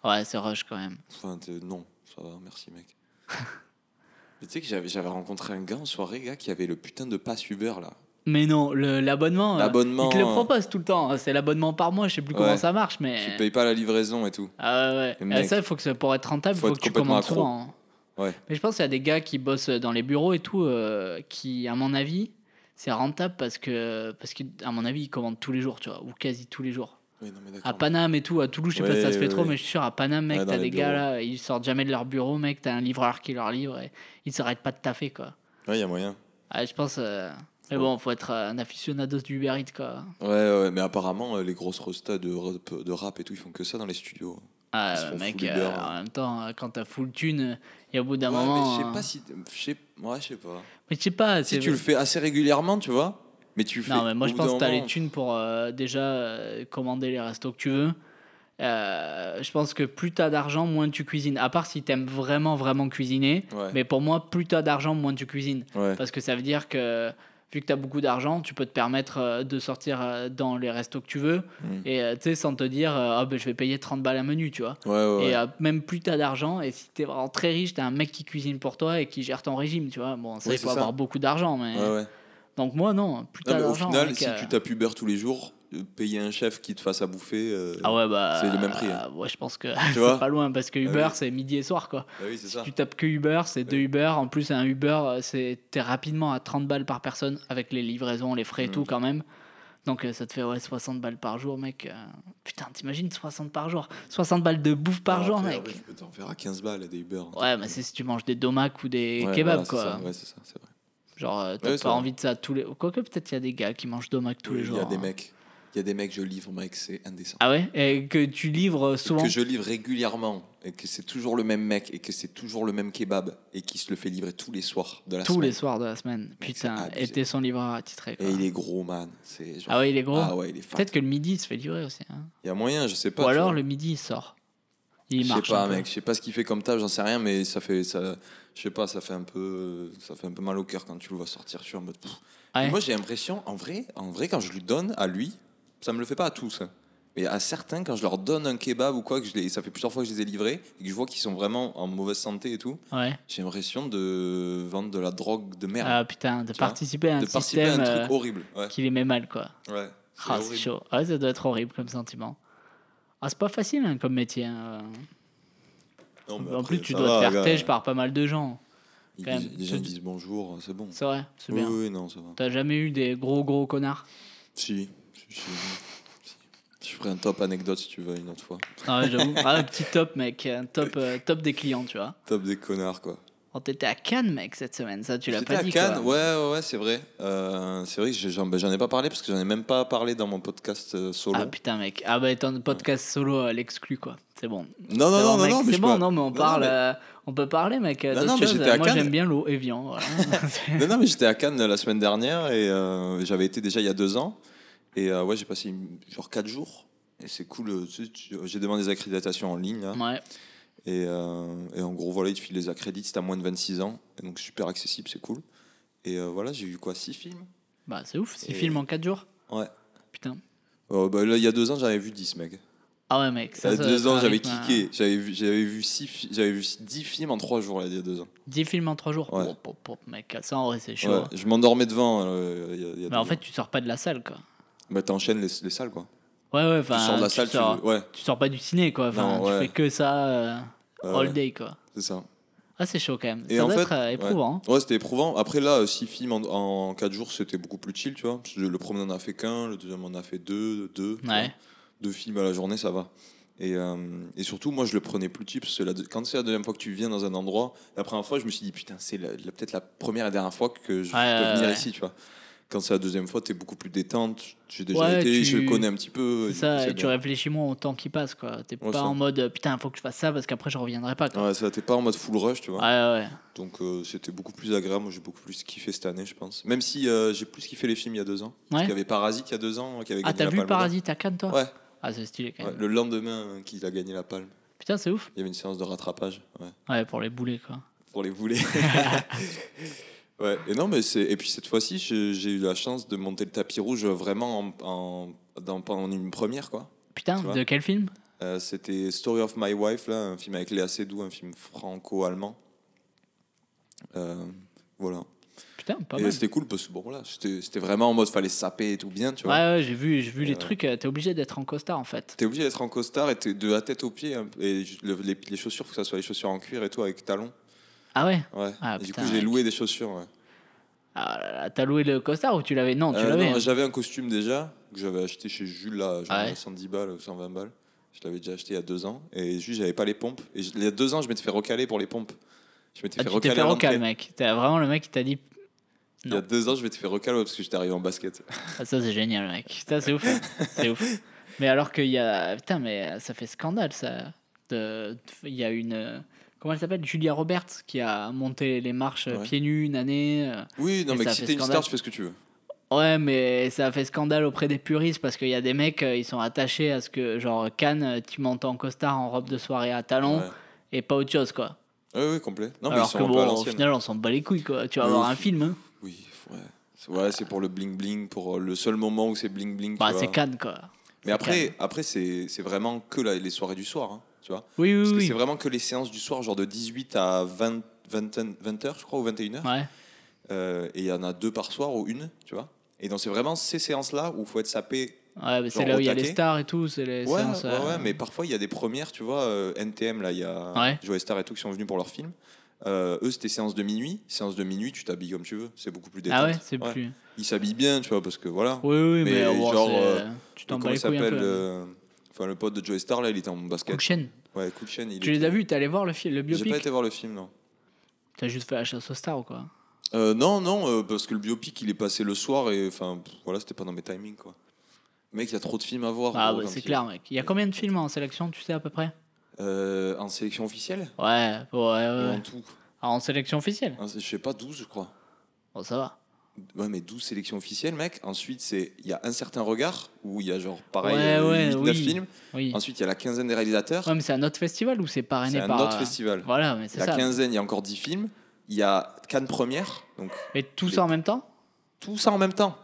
Ouais, c'est rush quand même. enfin non, ça va, merci mec. <laughs> Mais tu sais que j'avais j'avais rencontré un gars en soirée, gars, qui avait le putain de pass Uber là. Mais non, l'abonnement. euh, L'abonnement, Ils te le euh, proposent tout le temps. hein. C'est l'abonnement par mois. Je sais plus comment Ouais. ça marche, mais. Tu payes pas la livraison et tout. Ah ouais, ouais. Le Ah, ça, il faut que ça- pour être rentable, il Faut que tu commandes souvent. hein. Ouais. Mais je pense qu'il y a des gars qui bossent dans les bureaux et tout, euh, qui, à mon avis, c'est rentable parce que, parce que, à mon avis, ils commandent tous les jours, tu vois, ou quasi tous les jours. Oui, non, mais À. Paname et tout, à Toulouse, je sais pas si ça se fait trop, mais je suis sûr, à Paname, mec, t'as des gars là, ils sortent jamais de leur bureau, mec, t'as un livreur qui leur livre et ils s'arrêtent pas de taffer, quoi. Ouais, y a moyen. Ah, je pense. euh, Mais bon, faut être euh, un aficionados du Uber Eats, quoi. Ouais, ouais, mais apparemment, euh, les grosses rostas de rap, de rap et tout, ils font que ça dans les studios. Ah, mec, euh, Uber, en hein. même temps, euh, quand t'as full thune, et au bout d'un Ouais, moment. mais je sais euh, pas si. je sais- Ouais, je sais pas. Mais je sais pas. Si tu le fais assez régulièrement, tu vois, mais tu le fais. Non, mais moi je pense que t'as les thunes pour euh, déjà commander les restos que tu veux. Je pense que plus t'as d'argent, moins tu cuisines. À part si t'aimes vraiment, vraiment cuisiner. Ouais. Mais pour moi, plus t'as d'argent, moins tu cuisines. Ouais. Parce que ça veut dire que vu que t'as beaucoup d'argent, tu peux te permettre euh, de sortir euh, dans les restos que tu veux. Mm. Et euh, tu sais, sans te dire, ah ben, je vais payer 30 balles un menu, tu vois. Ouais, ouais, ouais. Et même plus t'as d'argent, et si t'es vraiment très riche, t'as un mec qui cuisine pour toi et qui gère ton régime, tu vois. Bon, ça, Oui, il faut ça. avoir beaucoup d'argent, mais. Donc moi, non, plus Non, t'as mais au d'argent. final, mec, si euh, tu tapes Uber tous les jours, payer un chef qui te fasse à bouffer. euh, Ah ouais, bah. c'est le même prix, hein. ouais, je pense que <laughs> c'est pas loin parce que Ah Uber, oui. c'est midi et soir, quoi. Oui, c'est Si ça. tu tapes que Uber, c'est deux Uber. En plus, un Uber, euh, t'es rapidement à 30 balles par personne avec les livraisons, les frais et Mm. tout, quand même. Donc euh, ça te fait ouais, 60 balles par jour, mec. Euh, Putain, t'imagines 60 par jour 60 balles de bouffe par Alors jour, après, mec. après, tu peux t'en faire à 15 balles des Uber. Ouais, mais c'est si tu manges des domacs ou des Ouais, kebabs, voilà, quoi. ça, Ouais, c'est ça, c'est vrai. Genre, t'as Ouais, pas envie de ça tous les. Quoique, peut-être il y a des gars qui mangent domac tous Oui, les Il jours. y a des hein. mecs. Il y a des mecs, je livre, mec, c'est indécent. Ah ouais? Et que tu livres souvent? que je livre régulièrement et que c'est toujours le même mec et que c'est toujours le même kebab et qui se le fait livrer tous les soirs de la tous semaine. les soirs de la semaine. Putain, et t'es son livreur attitré. quoi. Et il est gros, man. C'est genre- Ah ouais, il est gros? Ah ouais. Peut-être que le midi, il se fait livrer aussi. hein. Il y a moyen, je sais pas. Ou alors le midi, il sort. Il je sais marche. pas, mec. Je sais pas ce qu'il fait comme table, j'en sais rien, mais ça fait ça. Je sais pas, ça fait un peu, ça fait un peu mal au cœur quand tu le vois sortir. Je suis en mode. Ouais. Moi, j'ai l'impression, en vrai, en vrai, quand je lui donne à lui, ça me le fait pas à tous. Mais à certains, quand je leur donne un kebab ou quoi, que je les, ça fait plusieurs fois que je les ai livrés et que je vois qu'ils sont vraiment en mauvaise santé et tout, Ouais. j'ai l'impression de vendre de la drogue de merde. Ah putain, de participer à un de participer à un euh, truc horrible. Ouais. qui les met mal, quoi. ouais. C'est Ah, c'est chaud. Ouais, ça doit être horrible comme sentiment. Ah, c'est pas facile hein, comme métier. hein. Non, mais en après, plus, tu dois va, te faire têche par pas mal de gens. Ils quand disent-. Les gens disent bonjour, c'est bon. C'est vrai, c'est Oui, bien. oui, non, ça va. T'as jamais eu des gros gros connards? Si. Je ferai un top anecdote si tu veux une autre fois. Ah ouais, j'avoue. <laughs> Ah, un petit top, mec. Un top, euh, top des clients, tu vois. Top des connards, quoi. On t'était à Cannes, mec, cette semaine. Ça, tu l'as pas à dit. Cannes, quoi. ouais, ouais, ouais, c'est vrai. Euh, c'est vrai que j'ai- j'en ben, j'en ai pas parlé parce que j'en ai même pas parlé dans mon podcast euh, solo. Ah putain, mec. Ah bah, ton podcast solo à l'exclu, quoi. C'est bon. non, non, non, non, non, mais C'est je bon, peux- non, mais on non, parle. mais- euh, on peut parler, mec. Non, d'autres non, mais choses. j'étais à Moi, Cannes. j'aime bien l'eau Evian. Voilà. <laughs> Non, non, mais j'étais à Cannes la semaine dernière et euh, j'avais été déjà il y a deux ans. Et euh, ouais, j'ai passé une- genre quatre jours. Et c'est cool. euh, tu sais, tu- J'ai demandé des accréditations en ligne. là. ouais. Et, euh, et en gros, voilà, ils te filent les accrédits si t'as moins de 26 ans. Et donc, super accessible, c'est cool. Et euh, voilà, j'ai vu quoi Six films? Bah, c'est ouf. Six Et- films en 4 jours. Ouais. Putain. Euh, bah, là, il y a deux ans, j'avais vu 10, mec. Ah ouais, mec. Il Ça, y a ça- deux ça ans, j'avais rythme, kické. J'avais vu, j'avais vu, six fi- j'avais vu 10 films en trois jours, là, il y a deux ans. 10 films en 3 jours? Ouais. Oh, pop, mec, ça en vrai, c'est chaud. Ouais, hein. je m'endormais devant. euh, il y a- il y a Mais deux en fait, ans. tu sors pas de la salle, quoi. Bah, t'enchaînes les, les salles, quoi. Ouais, ouais, enfin. tu sors de la salle, tu, sors, ouais, tu sors pas du ciné, quoi. Enfin, Non, tu ouais. fais que ça euh, all day, quoi. c'est ça. Ah, c'est chaud quand même. Et ça en doit fait, être euh, éprouvant. hein. Ouais, c'était éprouvant. Après, là, 6 films en, en 4 jours, c'était beaucoup plus chill, tu vois. Le premier en a fait qu'un, le deuxième en a fait deux, deux. tu Ouais. Deux films à la journée, ça va. Et, euh, et surtout, moi, je le prenais plus cheap. Parce que la quand c'est la deuxième fois que tu viens dans un endroit, la première fois, je me suis dit, putain, c'est peut-être la première et dernière fois que je Ouais, peux venir ici, tu vois. Quand c'est la deuxième fois, t'es beaucoup plus détente. J'ai déjà Ouais, été, tu- je le connais un petit peu. Ça, et c'est tu réfléchis moins au temps qui passe, quoi. T'es Ouais, pas ça. en mode euh, putain, faut que je fasse ça parce qu'après je reviendrai pas, quoi. Ouais, ça, t'es pas en mode full rush, tu vois. Ouais, ouais. Donc euh, c'était beaucoup plus agréable. Moi, j'ai beaucoup plus kiffé cette année, je pense. Même si euh, j'ai plus kiffé les films il y a deux ans. Parce qu'il y avait Parasite il y a deux ans qui avait Ah, gagné t'as vu. Parasite à Cannes, toi? Ouais, Ah, c'est stylé quand même. le lendemain euh, qu'il a gagné la palme. Putain, c'est ouf. Il y avait une séance de rattrapage ouais, Ouais, pour les boulets, quoi. pour les boulets. <laughs> ouais, et non, mais c'est. Et puis cette fois-ci, j'ai eu la chance de monter le tapis rouge vraiment en, en, dans, pendant une première, quoi. Putain, de quel film? Euh, C'était Story of My Wife, là, un film avec Léa Seydoux, un film franco-allemand. Euh, voilà. Putain, pas et c'était cool parce que bon, voilà, c'était vraiment en mode fallait saper et tout bien, tu vois. Ouais, ouais, j'ai vu, j'ai vu Et les ouais. trucs. euh, T'es obligé d'être en costard, en fait. T'es obligé d'être en costard et t'es de la tête aux pieds. hein, Et le- les, les chaussures, faut que ça soit les chaussures en cuir et tout avec talons. Ah ouais Ouais. Ah, Et du coup, j'ai mec. loué des chaussures. Ouais. Ah là là, T'as loué le costard ou tu l'avais? Non, tu Euh, l'avais. non, hein. J'avais un costume déjà que j'avais acheté chez Jules là, genre Ah ouais 110 balles ou 120 balles. Je l'avais déjà acheté il y a deux ans. Et juste, j'avais pas les pompes. Et je- il y a deux ans, je m'étais fait recaler pour les pompes. Je m'étais Ah, fait tu t'es recaler fait à recal, l'entrée. mec. T'as vraiment le mec qui t'a dit. Il y a deux ans, je m'étais fait recaler parce que j'étais arrivé en basket. Ah, ça, c'est génial, mec. Ça, c'est ouf. hein. C'est ouf. Mais alors qu'il y a. Putain, mais ça fait scandale, ça. De- Il y a une. Comment elle s'appelle? Julia Roberts qui a monté les marches euh, Ouais. pieds nus une année. euh. Oui, non, mais si t'es une star, tu fais ce que tu veux. Ouais, mais ça a fait scandale auprès des puristes parce qu'il y a des mecs, euh, ils sont attachés à ce que, genre, Cannes, tu montes en costard, en robe de soirée à talons Ouais. et pas autre chose, quoi. Oui, oui, complet. Non, Alors que bon, au final, on s'en bat les couilles, quoi. Tu vas Oui, avoir un film, hein. Oui, ouais. C'est- Ouais, c'est pour le bling bling, pour le seul moment où c'est bling bling. Bah, c'est Cannes, quoi. Mais après, après c'est c'est vraiment que la- les soirées du soir, hein, tu vois. Oui, Parce oui, que oui. c'est vraiment que les séances du soir, genre de 18 à 20, 20, 20 heures, je crois, ou 21 heures. Ouais. Euh, et il y en a deux par soir ou une, tu vois. Et donc c'est vraiment ces séances-là où il faut être sapé. Ouais, c'est là où il y a les stars et tout. C'est les Ouais, séances. ouais, euh, ouais, mais parfois il y a des premières, tu vois. euh, NTM, là, il y a Ouais. Joe Star et tout qui sont venus pour leur film. Euh, eux, c'était séance de minuit. Séance de minuit, tu t'habilles comme tu veux. C'est beaucoup plus détente. Ah ouais, c'est plus. Ils s'habillent bien, tu vois, parce que voilà. Oui, oui, mais, euh, genre, c'est- euh, tu t'en les couilles un s'appelle peu. euh, Enfin, le pote de Joe Star, là, il était en basket. Cool chaîne. Ouais, il Tu les était- as vus T'es allé voir le, film, le J'ai pas biopic été voir le film, non. T'as juste fait la chasse aux stars ou quoi Euh, non, non, euh, parce que le biopic, il est passé le soir et enfin, voilà, c'était pas dans mes timings, quoi. Mec, il y a trop de films à voir. Ah, ouais, c'est clair, mec. Il y a combien de films en sélection, tu sais à peu près Euh, en sélection officielle Ouais, ouais, Ou ouais. en tout Ah, en sélection officielle Je sais pas, 12, je crois. Bon, ça va. Ouais, mais 12 sélections officielles, mec. Ensuite, c'est il y a un certain regard où il y a genre pareil Ouais, ouais, 8, 9 oui. films. Oui. Ensuite, il y a la quinzaine des réalisateurs. Ouais, mais c'est un autre festival ou c'est parrainé c'est un par. autre festival. Voilà, mais c'est La ça. quinzaine, il y a encore 10 films. Il y a Cannes première, donc Mais tout Les- ça en même temps? Tout ça en même temps.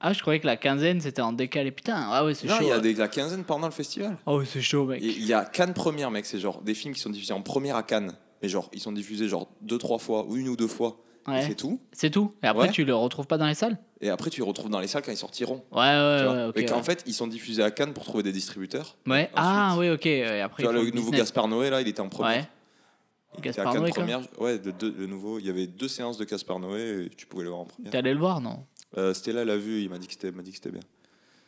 Ah, je croyais que la quinzaine c'était en décalé. Putain, ah ouais, c'est Non, chaud. il y a des, la quinzaine pendant le festival. Ah ouais, c'est chaud, mec. Il y a Cannes première, mec. C'est genre des films qui sont diffusés en première à Cannes. Mais genre, ils sont diffusés genre deux, trois fois, ou une ou deux fois. Et Ouais. c'est tout. C'est tout. Et après, Ouais. tu le retrouves pas dans les salles Et après, tu les retrouves dans les salles quand ils sortiront. Ouais, ouais, tu vois. ouais, ok. Mais qu'en ouais. fait, ils sont diffusés à Cannes pour trouver des distributeurs. Ouais, ah, oui, ok. Et après, Tu vois, ils font le nouveau business. Gaspard Noé, là, il était en première. Ouais. Il était Gaspard à Cannes Noé, quoi. première. Ouais, de, le nouveau. Il y avait deux séances de Gaspard Noé et tu pouvais le voir en première. T'es allé le voir, non? Euh, Stella l'a vu, il m'a dit que c'était il m'a dit que c'était bien.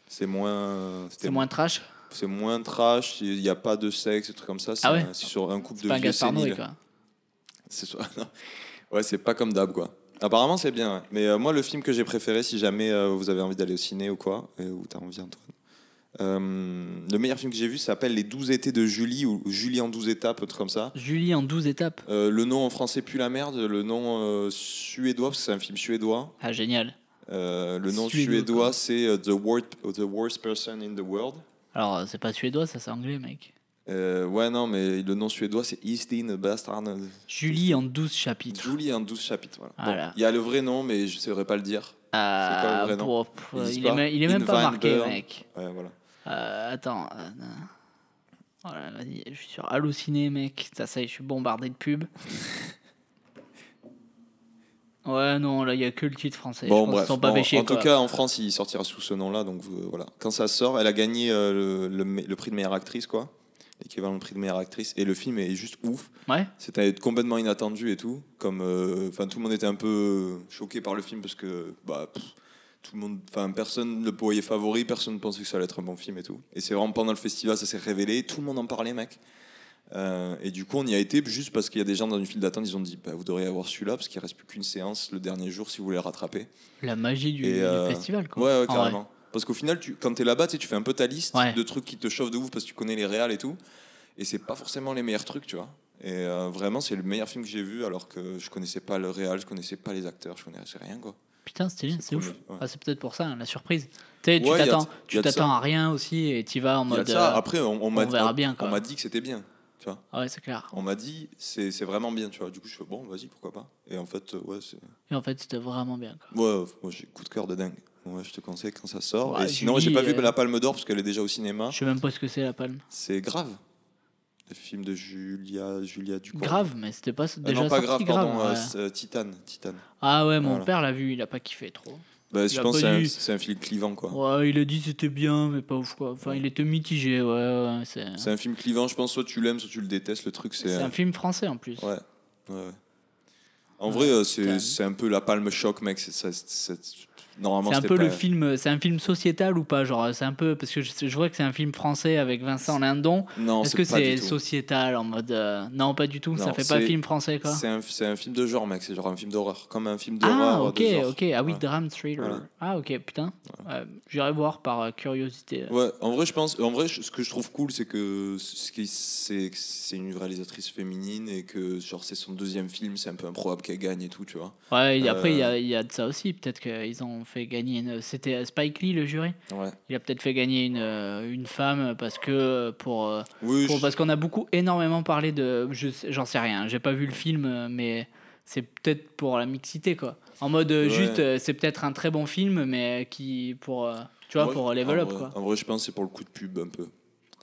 C'est moins. c'était- C'est moins trash? C'est moins trash, il n'y a pas de sexe, des trucs comme ça. C'est Ah ouais un- c'est sur un couple C'est de pas un vieux Gaspard Noé, séniles. quoi. C'est soit- <laughs> non. Ouais, c'est pas comme d'hab quoi. Apparemment c'est bien. ouais. Mais euh, moi le film que j'ai préféré, si jamais euh, vous avez envie d'aller au ciné ou quoi, et où t'as envie Antoine. euh, le meilleur film que j'ai vu s'appelle Les 12 étés de Julie ou Julie en 12 étapes, un truc comme ça. Julie en 12 étapes. Euh, le nom en français pue la merde, le nom euh, suédois, parce que c'est un film suédois. Ah, génial. Euh, le nom Suédois, suédois, quoi. c'est euh, the, Wor- the Worst Person in the World. Alors, euh, c'est pas suédois, ça c'est anglais, mec. Euh, ouais, non, mais le nom suédois, c'est Eastin Bastard. Julie en 12 chapitres. Julie en 12 chapitres. Voilà. Voilà. Il y a le vrai nom, mais je ne saurais pas le dire. Ah, C'est quoi le vrai nom? il, pas est, même- il est même pas marqué, Burn. mec. Ouais, voilà. Euh, attends. euh, non. Voilà, vas-y, je suis sur Allociné, mec. Ça, ça y est, je suis bombardé de pubs. <laughs> Ouais, non, là, il y a que le titre français. Bon, bref. sont pas Bon, en tout cas, en France, il sortira sous ce nom-là. Donc euh, voilà. Quand ça sort, elle a gagné euh, le, le me- le prix de meilleure actrice, quoi. L'équivalent de prix de meilleure actrice. Et le film est juste ouf. Ouais, C'était complètement inattendu et tout. Comme, euh, enfin, tout le monde était un peu choqué par le film parce que, bah, pff, tout le monde, enfin, personne ne le voyait favori, personne ne pensait que ça allait être un bon film et tout. Et c'est vraiment pendant le festival, ça s'est révélé, tout le monde en parlait, mec. Euh, et du coup, on y a été juste parce qu'il y a des gens dans une file d'attente, ils ont dit, bah, vous devriez avoir celui-là parce qu'il reste plus qu'une séance le dernier jour si vous voulez le rattraper. la magie du, Et, du euh, festival, quoi. Ouais, ouais, En carrément. Parce qu'au final, tu, quand tu es là-bas, tu sais, tu fais un peu ta liste Ouais. de trucs qui te chauffent de ouf parce que tu connais les réals et tout. Et c'est pas forcément les meilleurs trucs, tu vois. Et euh, vraiment, c'est le meilleur film que j'ai vu alors que je connaissais pas le réal, je connaissais pas les acteurs, je connaissais rien, quoi. Putain, stylé, C'est c'est ouf. ouais. Ah, c'est peut-être pour ça, hein, la surprise. Tu t'attends tu t'attends à rien aussi et tu vas en mode. de ça. euh, Après, on, on on verra on- bien, on quoi. m'a dit que c'était bien, tu vois. ah ouais, c'est clair. On m'a dit c'est c'est vraiment bien, tu vois. Du coup, je fais bon, vas-y, pourquoi pas. Et en fait, euh, ouais, c'est Et en fait, c'était vraiment bien, quoi. ouais, moi j'ai coup de cœur de dingue. Ouais, je te conseille quand ça sort. Ouais, et sinon, j'ai pas vu euh, la Palme d'Or parce qu'elle est déjà au cinéma. Je sais même pas ce que c'est, la palme. C'est grave. Le film de Julia, Julia Ducournau. Grave, mais c'était pas Ah déjà non, pas sorti grave, grave. pardon, euh, ouais. c'est, euh, Titane. Titane. Ah ouais, mon Voilà. père l'a vu, il a pas kiffé trop. Bah, je pense que c'est un, film clivant, quoi. Ouais, il a dit c'était bien, mais pas ouf quoi. Enfin, il était mitigé, ouais, ouais. C'est un film clivant, je pense, soit tu l'aimes, soit tu le détestes. Le truc, c'est. c'est un film français en plus. Ouais. ouais. En vrai, euh, c'est, un peu la palme choc, mec. C'est, c'est- un peu pas- le film, c'est un film sociétal ou pas Genre, c'est un peu parce que je, je vois que c'est un film français avec Vincent Lindon. Non, Est-ce que c'est sociétal en mode euh, non pas du tout, ça Non, fait pas c'est- film français quoi. C'est un, un film de genre, mec. C'est genre un film d'horreur. Comme un film Ah d'horreur. ok de genre. ok ah oui Ouais. drame thriller. Voilà. Ah ok putain. Ouais, J'irai voir par euh, curiosité. Ouais, en vrai, je pense. En vrai, ce que je trouve cool, c'est que c'est une réalisatrice féminine et que genre c'est son deuxième film, c'est un peu improbable qu'elle gagne et tout, tu vois. Ouais et après il y, Euh. y a de ça aussi. Peut-être qu'ils ont fait gagner. Une... C'était Spike Lee le jury. Ouais. Il a peut-être fait gagner une, euh, une femme parce que pour, euh, Oui, pour- je- parce qu'on a beaucoup énormément parlé de je sais- j'en sais rien j'ai pas vu le film euh, mais c'est peut-être pour la mixité quoi en mode euh, Ouais. juste euh, c'est peut-être un très bon film mais qui pour euh, tu vois pour level en up vrai- quoi En vrai, je pense que c'est pour le coup de pub un peu.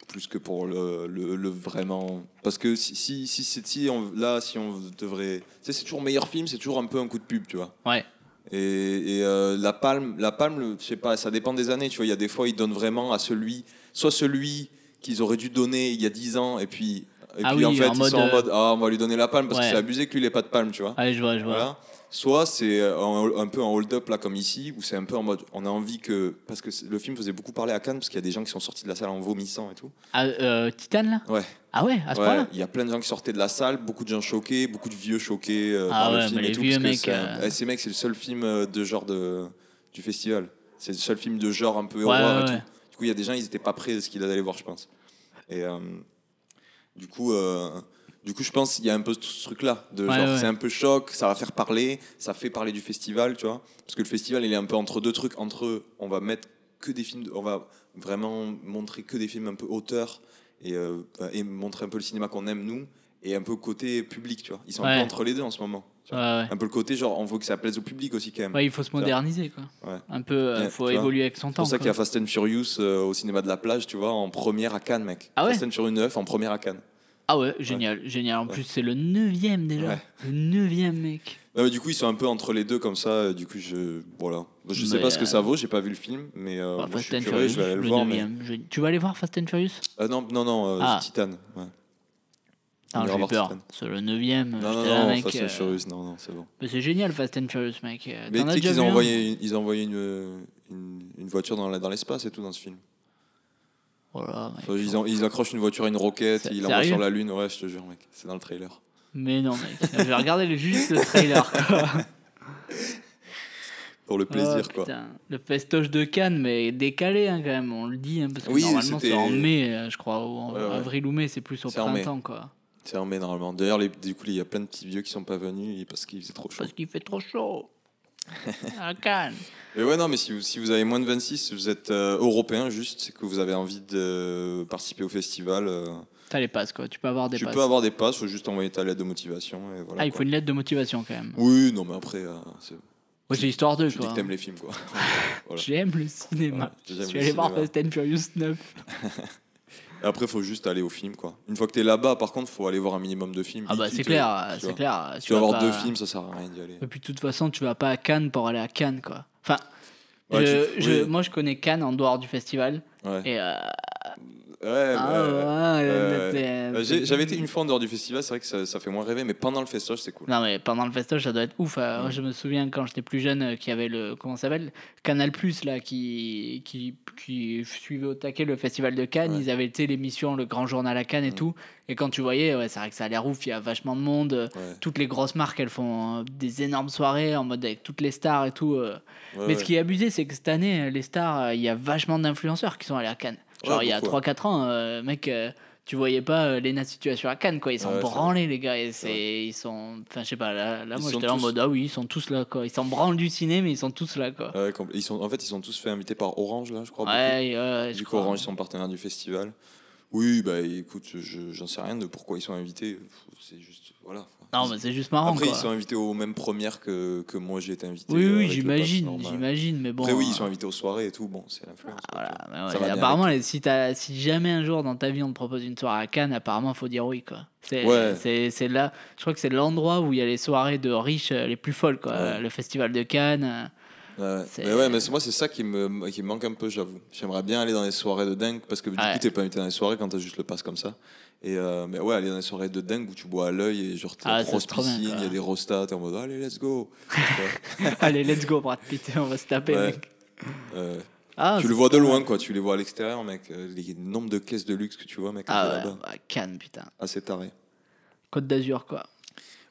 Plus que pour le, le, le vraiment. Parce que si, si, si, si on, là, si on devrait. Tu sais, c'est toujours meilleur film, c'est toujours un peu un coup de pub, tu vois. ouais Et, euh, la palme, la palme, je sais pas, ça dépend des années. Tu vois, il y a des fois, ils donnent vraiment à celui, soit celui qu'ils auraient dû donner il y a 10 ans, et puis, et Ah puis en fait, en ils mode, sont en euh, mode, ah, on va lui donner la palme parce Ouais. que c'est abusé que lui, il ait pas de palme, tu vois. allez je vois je vois Voilà. Soit c'est euh, un, un peu en hold-up là comme ici, où c'est un peu en mode, on a envie que, parce que le film faisait beaucoup parler à Cannes, parce qu'il y a des gens qui sont sortis de la salle en vomissant et tout. ah, euh, Titan là? Ouais. ah ouais à ce Ouais, point là il y a plein de gens qui sortaient de la salle, beaucoup de gens choqués, beaucoup de vieux choqués euh, Ah par ouais, le film et les tout. vieux parce que mecs, un- euh, eh, ces mecs, c'est le seul film euh, de genre de, du festival. C'est le seul film de genre un peu horreur et tout. Du coup, il y a des gens, ils étaient pas prêts de ce qu'ils allaient voir, je pense. Et euh, du coup, euh, du coup, je pense qu'il y a un peu ce truc-là. de Ouais, genre, ouais. C'est un peu choc, ça va faire parler, ça fait parler du festival, tu vois. Parce que le festival, il est un peu entre deux trucs. Entre, on va mettre que des films, on va vraiment montrer que des films un peu auteurs et, euh, et montrer un peu le cinéma qu'on aime nous et un peu côté public, tu vois. Ils sont un peu entre les deux en ce moment. Un peu le côté genre, on veut que ça plaise au public aussi quand même. Il faut se moderniser quoi un peu euh, Ouais, faut vois. évoluer avec son C'est temps pour ça qu'il y a. Fast and Furious euh, au cinéma de la plage, tu vois, en première à Cannes, mec. Ah Fast and Furious 9 en première à Cannes. Ah ouais génial génial en Ouais. plus c'est le neuvième déjà Ouais. le neuvième mec Non, mais du coup, ils sont un peu entre les deux comme ça. euh, Du coup, je voilà. Je sais Mais, pas ce que euh, ça vaut. J'ai pas vu le film, mais euh, Bah, moi, je Fast suis and curieux. Furious Je vais aller le, le voir. Mais... je- tu vas aller voir Fast and Furious? Euh, non, non, non. euh, Ah. Titan. Ouais. Ah, j'ai peur. C'est le neuvième. Non, non, là, non. mec, Fast and euh, Furious, non, non, c'est bon. mais c'est génial, Fast and Furious, mec. Euh, Mais tu sais qu'ils ont envoyé, une- ils ont envoyé une, une, une voiture dans l'espace et tout dans ce film. Voilà, mec. Enfin, ils, accrochent une voiture à une roquette, ils l'envoient sur la lune. Ouais, je te jure, mec. C'est dans le trailer. Mais non, mec. Je vais regarder juste le trailer, quoi. <laughs> Pour le plaisir, Oh, quoi. putain. Le festoche de Cannes, mais décalé, hein, quand même. On le dit, hein, parce que Oui, normalement, c'est en mai, euh, je crois. Ou en Ouais, ouais. avril ou mai, c'est plus au printemps, quoi. C'est en mai, normalement. D'ailleurs, du coup, il y a plein de petits vieux qui sont pas venus parce qu'il faisait trop chaud. Parce qu'il fait trop chaud. <laughs> à Cannes. Mais ouais, non, mais si vous, si vous avez moins de 26, vous êtes euh, européen juste, c'est que vous avez envie de participer au festival. euh, T'as les passes, quoi. Tu peux avoir des tu passes. peux avoir des passes, faut juste envoyer ta lettre de motivation. Et voilà, Ah, il quoi. faut une lettre de motivation, quand même. Oui, non, mais après, euh, c'est- Ouais, c'est histoire de, tu dis quoi. que t'aimes les films, quoi. <laughs> Voilà. J'aime le cinéma. Ouais, je suis le allé voir cinéma. Fast and Furious 9. <laughs> Et après, faut juste aller au film, quoi. Une fois que t'es là-bas, par contre, faut aller voir un minimum de films. Ah bah c'est clair, c'est clair. Tu vas voir pas- deux films, ça sert à rien d'y aller. Et puis de toute façon, tu vas pas à Cannes pour aller à Cannes, quoi. Enfin, Ouais, je- tu- je- oui. moi je connais Cannes en dehors du festival. Ouais. Et euh, Ouais, ah, ouais, ouais, ouais. J'ai- J'avais été une fois en dehors du festival, c'est vrai que ça, ça fait moins rêver, mais pendant le festival, c'est cool. Non mais pendant le festoche ça doit être ouf. Moi, je me souviens quand j'étais plus jeune euh, qu'il y avait le comment ça s'appelle? Canal Plus là qui, qui qui suivait au taquet le festival de Cannes. Ils avaient été l'émission Le Grand Journal à Cannes et Mm. tout. Et quand tu voyais, ouais, c'est vrai que ça a l'air ouf. Il y a vachement de monde. euh. Toutes les grosses marques elles font euh, des énormes soirées en mode avec toutes les stars et tout. Mais ce qui est abusé, c'est que cette année, les stars, il y a vachement d'influenceurs qui sont allés à Cannes. Genre, Ouais, il y a beaucoup, 3-4 ans, euh, mec, euh, tu voyais pas euh, Lena Situation à Cannes, quoi. Ils sont Ouais, branlés, les gars. Et c'est, ils sont. Enfin, je sais pas, là, là moi, j'étais là en tous- mode, ah oui, ils sont tous là, quoi. Ils s'en branlent du ciné, mais ils sont tous là, quoi. Ouais, ils sont, en fait, ils sont tous fait inviter par Orange, là, je crois. Ouais, ouais, Du coup, crois. Orange, ils sont partenaires du festival. Oui, bah écoute, je- j'en sais rien de pourquoi ils sont invités. C'est juste. Voilà. Non, mais c'est juste marrant, Après, quoi. ils sont invités aux mêmes premières que, que moi j'ai été invité. Oui, euh, oui, j'imagine, j'imagine, mais bon. Après, oui, ils euh, sont invités aux soirées et tout. Bon, c'est l'influence. Voilà, ouais, bien apparemment, les- si, jamais un jour dans ta vie on te propose une soirée à Cannes, apparemment, faut dire oui, quoi. C'est Ouais. c'est- c'est là, je crois que c'est l'endroit où il y a les soirées de riches euh, les plus folles, quoi. Ouais. Le festival de Cannes. Ouais. Mais ouais, mais moi, c'est ça qui me, qui me manque un peu, j'avoue. J'aimerais bien aller dans les soirées de dingue parce que du Ouais. coup, t'es pas invité dans les soirées quand t'as juste le pass comme ça. Et euh, mais ouais, aller dans les soirées de dingue où tu bois à l'œil et genre t'as Ah, grosse piscine, il y a des rostats, t'es en mode allez, let's go. <laughs> Allez, let's go, Brad Pitt, on va se taper, Ouais. mec. Euh, Ah, tu le vois de loin, quoi. Tu les vois à l'extérieur, mec. Euh, Les nombres de caisses de luxe que tu vois, mec, Ah t'es ouais, là-bas. bah, Cannes, putain. Assez taré. Côte d'Azur, quoi.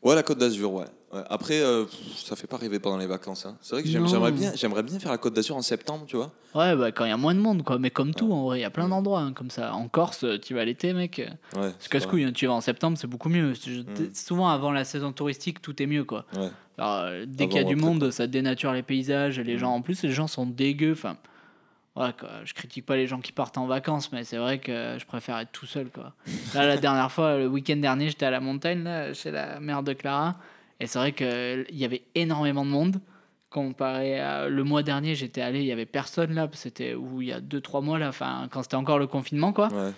Ouais, la Côte d'Azur, ouais. Ouais. Après, euh, pff, ça fait pas rêver pendant les vacances. hein. C'est vrai que j'aime- Non. j'aimerais bien, j'aimerais bien faire la Côte d'Azur en septembre, tu vois. Ouais, bah, quand il y a moins de monde, quoi. Mais comme tout, en vrai, il y a plein d'endroits hein, comme ça. En Corse, euh, tu vas l'été, mec. euh, Ouais. C'est casse-couille, hein, tu vas en septembre, c'est beaucoup mieux. Mm. Souvent, avant la saison touristique, tout est mieux, quoi. Ouais. Alors, euh, dès Avant qu'il y a ou du après, monde, ça dénature les paysages. et Les Mm. gens, en plus, les gens sont dégueux. Enfin, ouais, quoi. Je critique pas les gens qui partent en vacances, mais c'est vrai que je préfère être tout seul, quoi. Là, la dernière fois, le week-end dernier, j'étais à la montagne, là, chez la mère de Clara. Et c'est vrai qu'il y avait énormément de monde. Comparé à le mois dernier, j'étais allé, il y avait personne là. C'était où il y a 2-3 mois là, enfin, quand c'était encore le confinement, quoi. Ouais.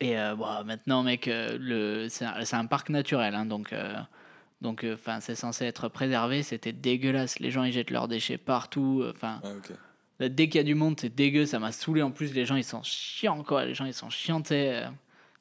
Et euh, bon, maintenant, mec, euh, le, c'est un, c'est un parc naturel, hein, donc, euh, donc, euh, c'est censé être préservé. C'était dégueulasse. Les gens ils jettent leurs déchets partout. Enfin. Là, dès qu'il y a du monde, c'est dégueu. Ça m'a saoulé. En plus, les gens ils sont chiants, quoi. Les gens ils sont chiantés. euh,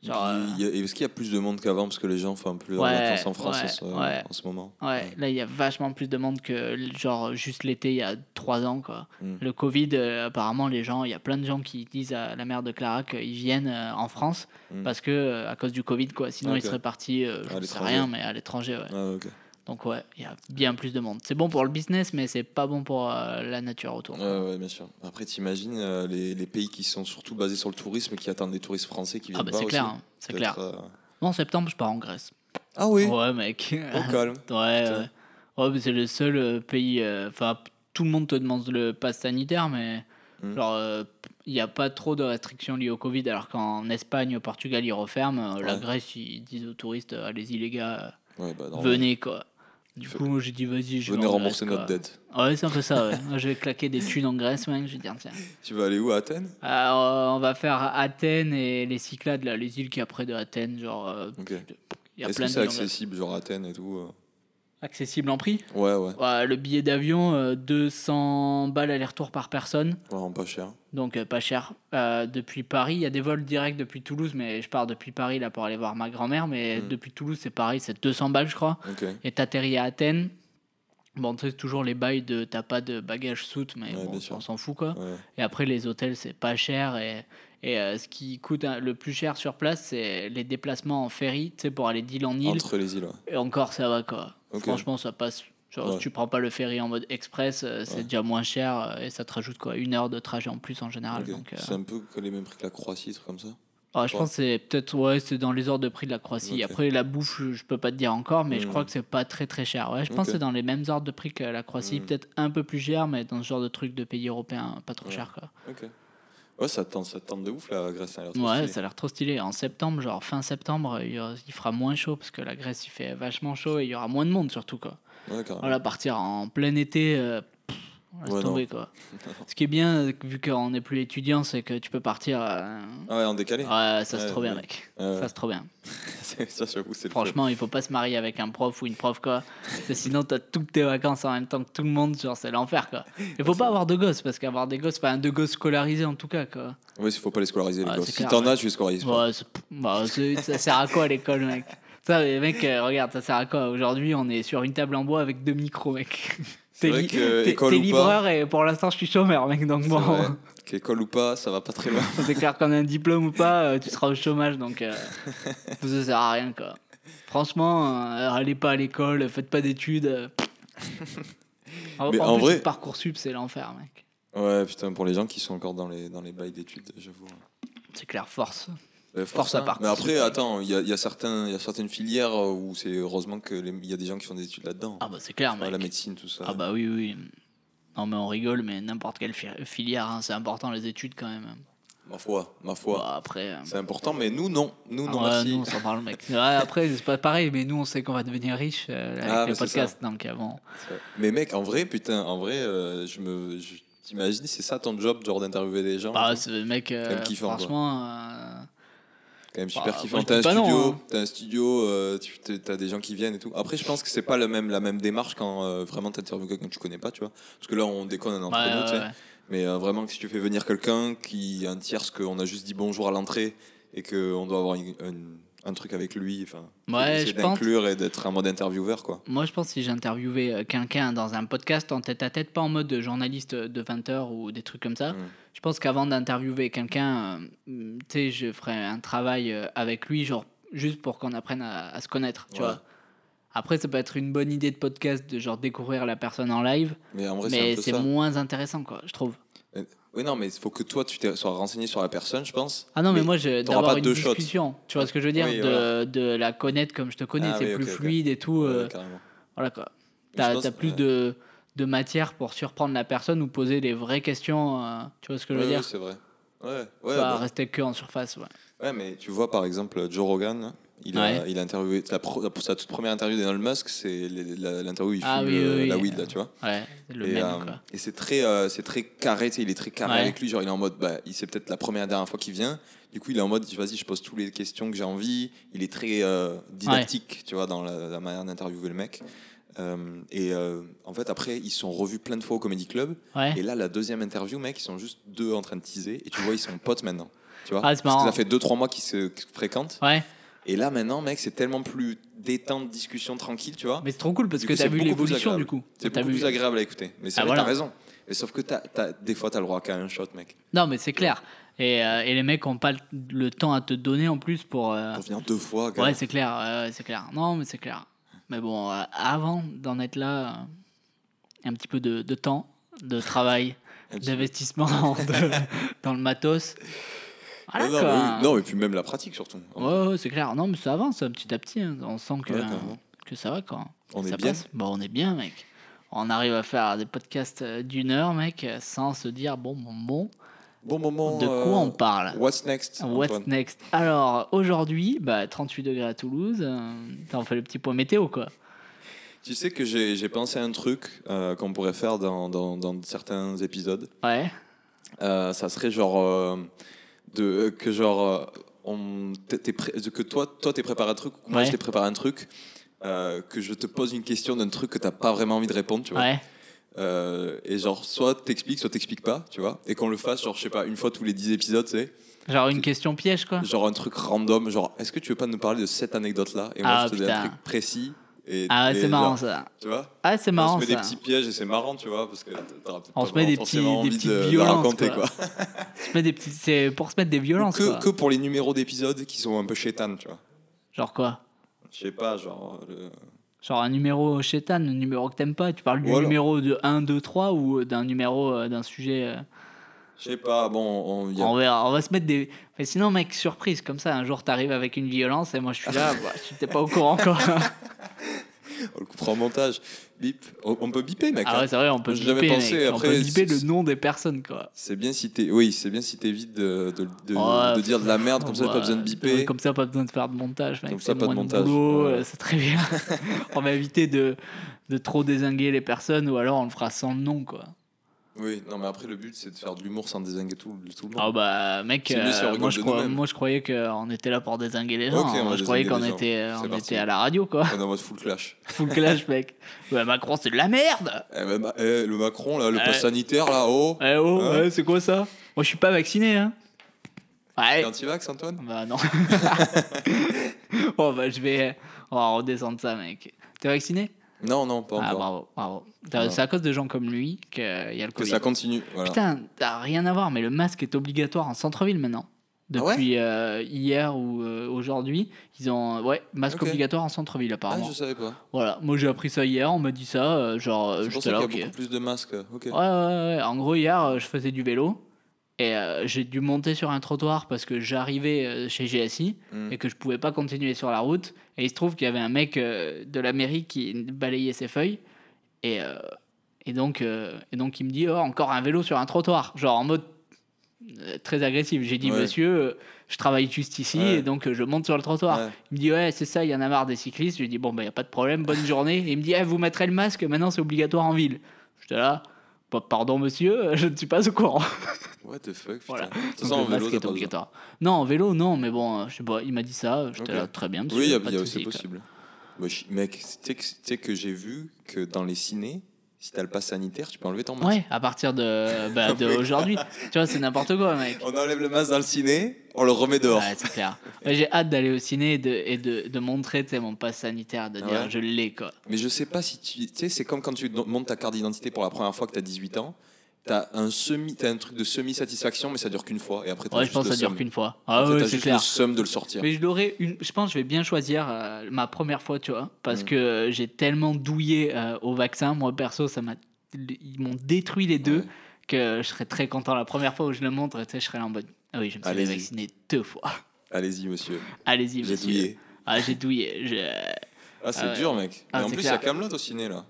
genre, euh, Est-ce qu'il y a plus de monde qu'avant? Parce que les gens font plus de Ouais, vacances en France ouais, en, ce, ouais. en ce moment Ouais, là il y a vachement plus de monde que genre juste l'été il y a trois ans quoi. Mm. Le Covid, euh, apparemment les gens, il y a plein de gens qui disent à la mère de Clara qu'ils viennent euh, en France Mm. parce que euh, à cause du Covid quoi. Sinon Ok. ils seraient partis, euh, je sais l'étranger. rien, mais à l'étranger. Ouais. Ah, ok. Donc ouais, il y a bien plus de monde. C'est bon pour le business, mais c'est pas bon pour euh, la nature autour. Ouais, ouais, bien sûr. Après, t'imagines euh, les, les pays qui sont surtout basés sur le tourisme qui attendent des touristes français qui viennent ah bah c'est clair, hein, c'est clair. Euh, Moi en septembre je pars en Grèce. Ah oui Ouais mec. Au calme. <laughs> Ouais, ouais. Ouais, mais c'est le seul euh, pays. euh, Enfin, tout le monde te demande le pass sanitaire, mais Mm. genre, euh, il n'y a pas trop de restrictions liées au Covid. Alors qu'en Espagne, au Portugal, ils referment. euh, La Ouais. Grèce, ils disent aux touristes euh, allez-y, les gars, euh, Ouais, bah, venez, quoi. Du coup, j'ai dit vas-y, je vais Venez en rembourser Grèce, notre quoi. dette. Ouais, c'est un peu ça, ouais. Moi, je vais claquer des thunes en Grèce, mec. Je vais dire, tiens. Tu vas aller où à Athènes? Alors, on va faire Athènes et les Cyclades, là, les îles qu'il y a près de Athènes. Genre, euh, Ok. il y a Est-ce plein que de c'est îles en Grèce. accessible, genre Athènes et tout euh? Accessible en prix Ouais, ouais. Ouais, le billet d'avion, euh, 200 balles aller-retour par personne, Vraiment pas cher. donc euh, pas cher. Euh, depuis Paris, il y a des vols directs depuis Toulouse, mais je pars depuis Paris là pour aller voir ma grand-mère, mais Mm. depuis Toulouse c'est pareil, c'est 200 balles je crois. Et t'atterris à Athènes, Bon, tu sais, toujours les bails de t'as pas de bagage soute, mais Ouais, bon, on s'en fout quoi. Ouais. Et après, les hôtels, c'est pas cher. Et, et euh, ce qui coûte le plus cher sur place, c'est les déplacements en ferry, tu sais, pour aller d'île en île. Entre les îles. ouais. Et encore, ça va quoi. Franchement, ça passe. Genre, Ouais. si tu prends pas le ferry en mode express, euh, c'est Ouais. déjà moins cher euh, et ça te rajoute quoi Une heure de trajet en plus en général. Euh, C'est un peu les mêmes prix que la Croatie, des trucs comme ça. ah, je pense que c'est peut-être ouais, c'est dans les ordres de prix de la Croatie. Après, la bouffe, je, je peux pas te dire encore, mais je Hmm. crois que c'est pas très très cher. Ouais, je pense que c'est dans les mêmes ordres de prix que la Croatie, Hmm. peut-être un peu plus cher, mais dans ce genre de truc de pays européens, pas trop Ouais. cher quoi. Ok. Ouais, ça tente, ça tente de ouf la Grèce. Ça a l'air trop Ouais, stylé. ça a l'air trop stylé. En septembre, genre fin septembre, il, y aura- il fera moins chaud parce que la Grèce il fait vachement chaud et il y aura moins de monde surtout quoi. Ouais. Voilà, partir en plein été, euh, Ouais, tomber quoi. <laughs> Ce qui est bien, vu qu'on n'est plus étudiant, c'est que tu peux partir. euh, Ah ouais, en décalé. Ouais, ça Ouais, trop bien, mec. Ça c'est trop bien. <laughs> ça, j'avoue, c'est le Franchement, il faut pas se marier avec un prof ou une prof quoi. Parce que sinon, t'as toutes tes vacances en même temps que tout le monde, genre c'est l'enfer quoi. Il faut pas avoir de gosses parce qu'avoir des gosses, enfin deux gosses scolarisés en tout cas quoi. Ouais, il faut pas les scolariser, les gosses. Si t'en as, tu les scolarises pas. Bah, ça sert à quoi l'école, mec? Ça, mec, euh, regarde, ça sert à quoi? Aujourd'hui, on est sur une table en bois avec deux micros, mec. C'est T'es vrai li- <laughs> livreur et pour l'instant, je suis chômeur, mec. Donc bon. <laughs> Qu'école ou pas, ça va pas très loin. c'est clair qu'on a un diplôme ou pas, euh, tu seras au chômage, donc euh, <laughs> ça sert à rien, quoi. Franchement, euh, allez pas à l'école, faites pas d'études. euh, en, Mais en en plus, vrai- Parcoursup, c'est l'enfer, mec. Ouais, putain, pour les gens qui sont encore dans les, dans les bails d'études, j'avoue. C'est clair, force. Euh, Force à. Parcoursup. Mais après, attends, il y a, il y, a certains- il y a certaines filières où c'est heureusement qu'il y a des gens qui font des études là-dedans. Ah bah c'est clair, mec. la médecine, tout ça. Ah bah oui, oui. Non mais on rigole, mais n'importe quelle fi- filière, hein, c'est important les études quand même. Ma foi, ma foi. Bah, après, euh, C'est important, mais nous, non. Nous, non, ouais, merci. nous on s'en parle, mec. <laughs> Ouais, après, c'est pas pareil, mais nous on sait qu'on va devenir riche euh, avec Ah, le mais c'est podcast, donc euh, bon. Mais mec, en vrai, putain, en vrai, euh, je me. je- T'imagines, c'est ça ton job, genre d'interviewer des gens? Bah, c'est mec, euh, kiffant, quoi. franchement, euh, Quand même super bah, kiffant. T'as un hein. t'as un studio, euh, tu des gens qui viennent et tout. Après, je pense que c'est pas le même, la même démarche quand euh, vraiment t'interviews quelqu'un que tu connais pas, tu vois. Parce que là, on déconne entre ouais, nous, ouais, ouais. Mais euh, vraiment, que si tu fais venir quelqu'un qui un tiers, qu'on a juste dit bonjour à l'entrée et qu'on doit avoir une- une- un truc avec lui, enfin, Ouais, je d'inclure et d'être en mode intervieweur, quoi. Moi, je pense que si j'interviewais euh, quelqu'un dans un podcast en tête à tête, pas en mode journaliste de 20 heures ou des trucs comme ça, je pense qu'avant d'interviewer quelqu'un, euh, tu sais, je ferais un travail euh, avec lui, genre juste pour qu'on apprenne à, à se connaître, tu Ouais. vois. Après, ça peut être une bonne idée de podcast de genre découvrir la personne en live, Mais un mais c'est moins intéressant, quoi, je trouve. Oui, non, mais il faut que toi, tu sois renseigné sur la personne, je pense. Ah non, mais, Mais moi, je- d'avoir pas une deux shots. discussion, tu vois ce que je veux dire, Oui, de, voilà. de la connaître comme je te connais, Ah c'est oui, plus fluide et tout. Ouais, euh. Voilà quoi. T'as pense- t'as plus ouais. de, de matière pour surprendre la personne ou poser les vraies questions. euh, tu vois ce que je veux dire? c'est vrai. Ouais, ouais, Pas bah, rester que en surface. Ouais. ouais, mais tu vois, par exemple, Joe Rogan, il, a, Ouais. il a interviewé. La pro- sa toute première interview d'Elon Musk, c'est l'interview où il Ah fume oui, le- oui, la weed, là, tu vois. Ouais, c'est le et même. euh, et c'est très, euh, c'est très carré, il est très carré Ouais. avec lui. Genre, il est en mode, bah, il c'est peut-être la première dernière fois qu'il vient. Du coup, il est en mode, vas-y, je pose toutes les questions que j'ai envie. Il est très euh, didactique, tu vois, dans la, la manière d'interviewer le mec. Et en fait, après, ils sont revus plein de fois au Comedy Club. Et là, la deuxième interview, mec, ils sont juste deux en train de teaser. Et tu vois, ils sont potes maintenant. Tu vois Ah, Parce que ça fait 2-3 mois qu'ils se qu'ils se fréquentent. Ouais, Et là, maintenant, mec, c'est tellement plus détente, discussion tranquille, tu vois. mais c'est trop cool parce Du que t'as vu l'évolution du coup. C'est beaucoup vu- plus agréable à écouter. Mais c'est Ah, voilà. t'as raison. Mais sauf que t'as, t'as- des fois, t'as le droit qu'à un shot, mec. Non, mais c'est clair. Et, euh, et les mecs ont pas le, temps à te donner en plus pour. euh, Pour venir deux fois, gars. Ouais, c'est clair. c'est clair. Non, mais c'est clair. Mais bon, euh, avant d'en être là, euh, un petit peu de, de temps, de travail, <laughs> d'investissement <laughs> dans le matos. Voilà, non, non, quoi. mais oui. Non, et puis même la pratique, surtout. Ouais, ouais, c'est clair. Non, mais ça avance petit à petit. hein. On sent que, Ouais, carrément. que ça va quoi. On ça est bien. passe. Bon, on est bien, mec. On arrive à faire des podcasts euh, d'une heure, mec, euh, sans se dire bon, bon, bon, Bon moment. de quoi euh, on parle? What's next What's Antoine? next? Alors, aujourd'hui, bah, 38 degrés à Toulouse. euh, on fait le petit point météo, quoi. Tu sais que j'ai, j'ai pensé à un truc euh, qu'on pourrait faire dans, dans, dans certains épisodes. Ouais. Euh, ça serait genre euh, de que genre euh, on pré- que toi toi t'es préparé un truc moi Ouais. je t'ai préparé un truc euh, que je te pose une question d'un truc que t'as pas vraiment envie de répondre tu vois Ouais. Euh, et genre soit t'expliques soit t'expliques pas tu vois et qu'on le fasse genre je sais pas une fois tous les 10 épisodes tu sais Genre une question piège, quoi. genre un truc random genre est-ce que tu veux pas nous parler de cette anecdote là et moi Ah, je te dis un putain. truc précis Et, Ah, ouais, c'est marrant genre, ça. Tu vois Ah, c'est On marrant se met ça. des petits pièges et c'est marrant, tu vois, parce que On se met des petits- des petites de, de violences, raconter, quoi. quoi. <laughs> On se met des petits- C'est pour se mettre des violences. Que, quoi. que pour les numéros d'épisodes qui sont un peu chétanes, tu vois. Genre quoi? Je sais pas, genre. le- Genre un numéro chétan, un numéro que t'aimes pas. Tu parles du Voilà. numéro de 1, 2, 3 ou d'un numéro euh, d'un sujet. euh, Je sais pas, bon, on, y a- On verra. On va se mettre des. Mais sinon, mec, surprise, comme ça, un jour t'arrives avec une violence et moi je suis là, <laughs> bah, je t'ai pas au courant quoi. <laughs> on le coupera en montage. Bip. On, on peut biper, mec. Ah hein. ouais, c'est vrai, on peut biper, pensé, mec. on après, peut biper le nom des personnes quoi. C'est bien si t'es. Oui, c'est bien si t'évites de, de, de, dire de la merde, comme ça, pas besoin de biper. Comme ça, pas besoin de faire de montage, mec. Comme ça, pas de montage, ouais. euh, c'est très bien. <laughs> on va éviter de, de trop désinguer les personnes ou alors on le fera sans nom quoi. Oui, non, mais après, le but, c'est de faire de l'humour sans désinguer tout, tout le monde. Ah bah mec, si euh, rigole moi, je crois- moi je croyais qu'on était là pour désinguer les gens. On va je croyais qu'on était, C'est on était à la radio quoi. On est en mode full clash. <laughs> Full clash mec. Ouais, Macron c'est de la merde. Eh ben, bah, eh, le Macron, là, le Ouais. pass sanitaire, là, oh Eh oh, Hein c'est quoi ça? Moi je suis pas vacciné hein. Ouais. T'es anti-vax, Antoine? Bah non. <laughs> oh bah je vais, on va redescendre ça mec. T'es vacciné? Non, non, pas Ah encore. bravo, bravo. T'as- Non. C'est à cause de gens comme lui qu'il y a le que Covid. ça continue. Voilà. Putain, t'as rien à voir, mais le masque est obligatoire en centre-ville maintenant. Ah ouais Depuis euh, hier ou euh, aujourd'hui, ils ont ouais masque obligatoire en centre-ville ah, apparemment. je savais pas. Voilà, moi j'ai appris ça hier, on m'a dit ça, euh, genre euh, ça là qu'il y a beaucoup plus de masques. Ok. Ouais, ouais, ouais. En gros, hier, euh, je faisais du vélo et euh, j'ai dû monter sur un trottoir parce que j'arrivais euh, chez GSI Hmm. et que je pouvais pas continuer sur la route. Et il se trouve qu'il y avait un mec euh, de la mairie qui balayait ses feuilles. Et, et, donc, et donc, il me dit oh, encore un vélo sur un trottoir. Genre en mode très agressif. J'ai dit Ouais. Monsieur, je travaille juste ici Ouais. et donc je monte sur le trottoir. Ouais. Il me dit ouais c'est ça, il y en a marre des cyclistes. Je lui dis bon bah y a pas de problème, bonne journée. Et il me dit Eh, vous mettrez le masque, maintenant c'est obligatoire en ville. J'étais là, pardon monsieur, <laughs> je ne suis pas au courant. What the fuck, putain. Voilà. En vélo, est obligatoire. Non en vélo non, mais bon euh, je sais pas, il m'a dit ça, j'étais Ok. là très bien monsieur. Oui, c'est possible. Bah, je- mec, tu sais que, tu sais que j'ai vu que dans les cinés, si t'as le pass sanitaire, tu peux enlever ton masque. Ouais, à partir de, bah, <laughs> de aujourd'hui. Tu vois, c'est n'importe quoi, mec. On enlève le masque dans le ciné, on le remet dehors. Ouais, c'est clair. Ouais, J'ai hâte d'aller au ciné et de, et de, de montrer mon pass sanitaire, de dire ouais je l'ai, quoi. Mais je sais pas si tu. Tu sais, c'est comme quand tu montes ta carte d'identité pour la première fois que t'as 18 ans. T'as un, semi, t'as un truc de semi-satisfaction, mais ça dure qu'une fois. Et après, Ouais, je juste pense que ça dure qu'une fois. Ah ouais, c'est clair. le seum de le sortir. Mais je l'aurais une. Je pense que je vais bien choisir euh, ma première fois, tu vois, parce Mm. que euh, j'ai tellement douillé euh, au vaccin. Moi, perso, ça m'a. Ils m'ont détruit les deux Ouais. que je serais très content la première fois où je le montre. Tu sais, je serais là en mode. Ah oui, je me suis fait vacciner deux fois. Allez-y, monsieur. Allez-y, J'ai monsieur. douillé. Ah, j'ai douillé. Je- Ah, c'est Ah ouais. dur, mec. Ah, Mais en plus, il y a Camelot au ciné, là.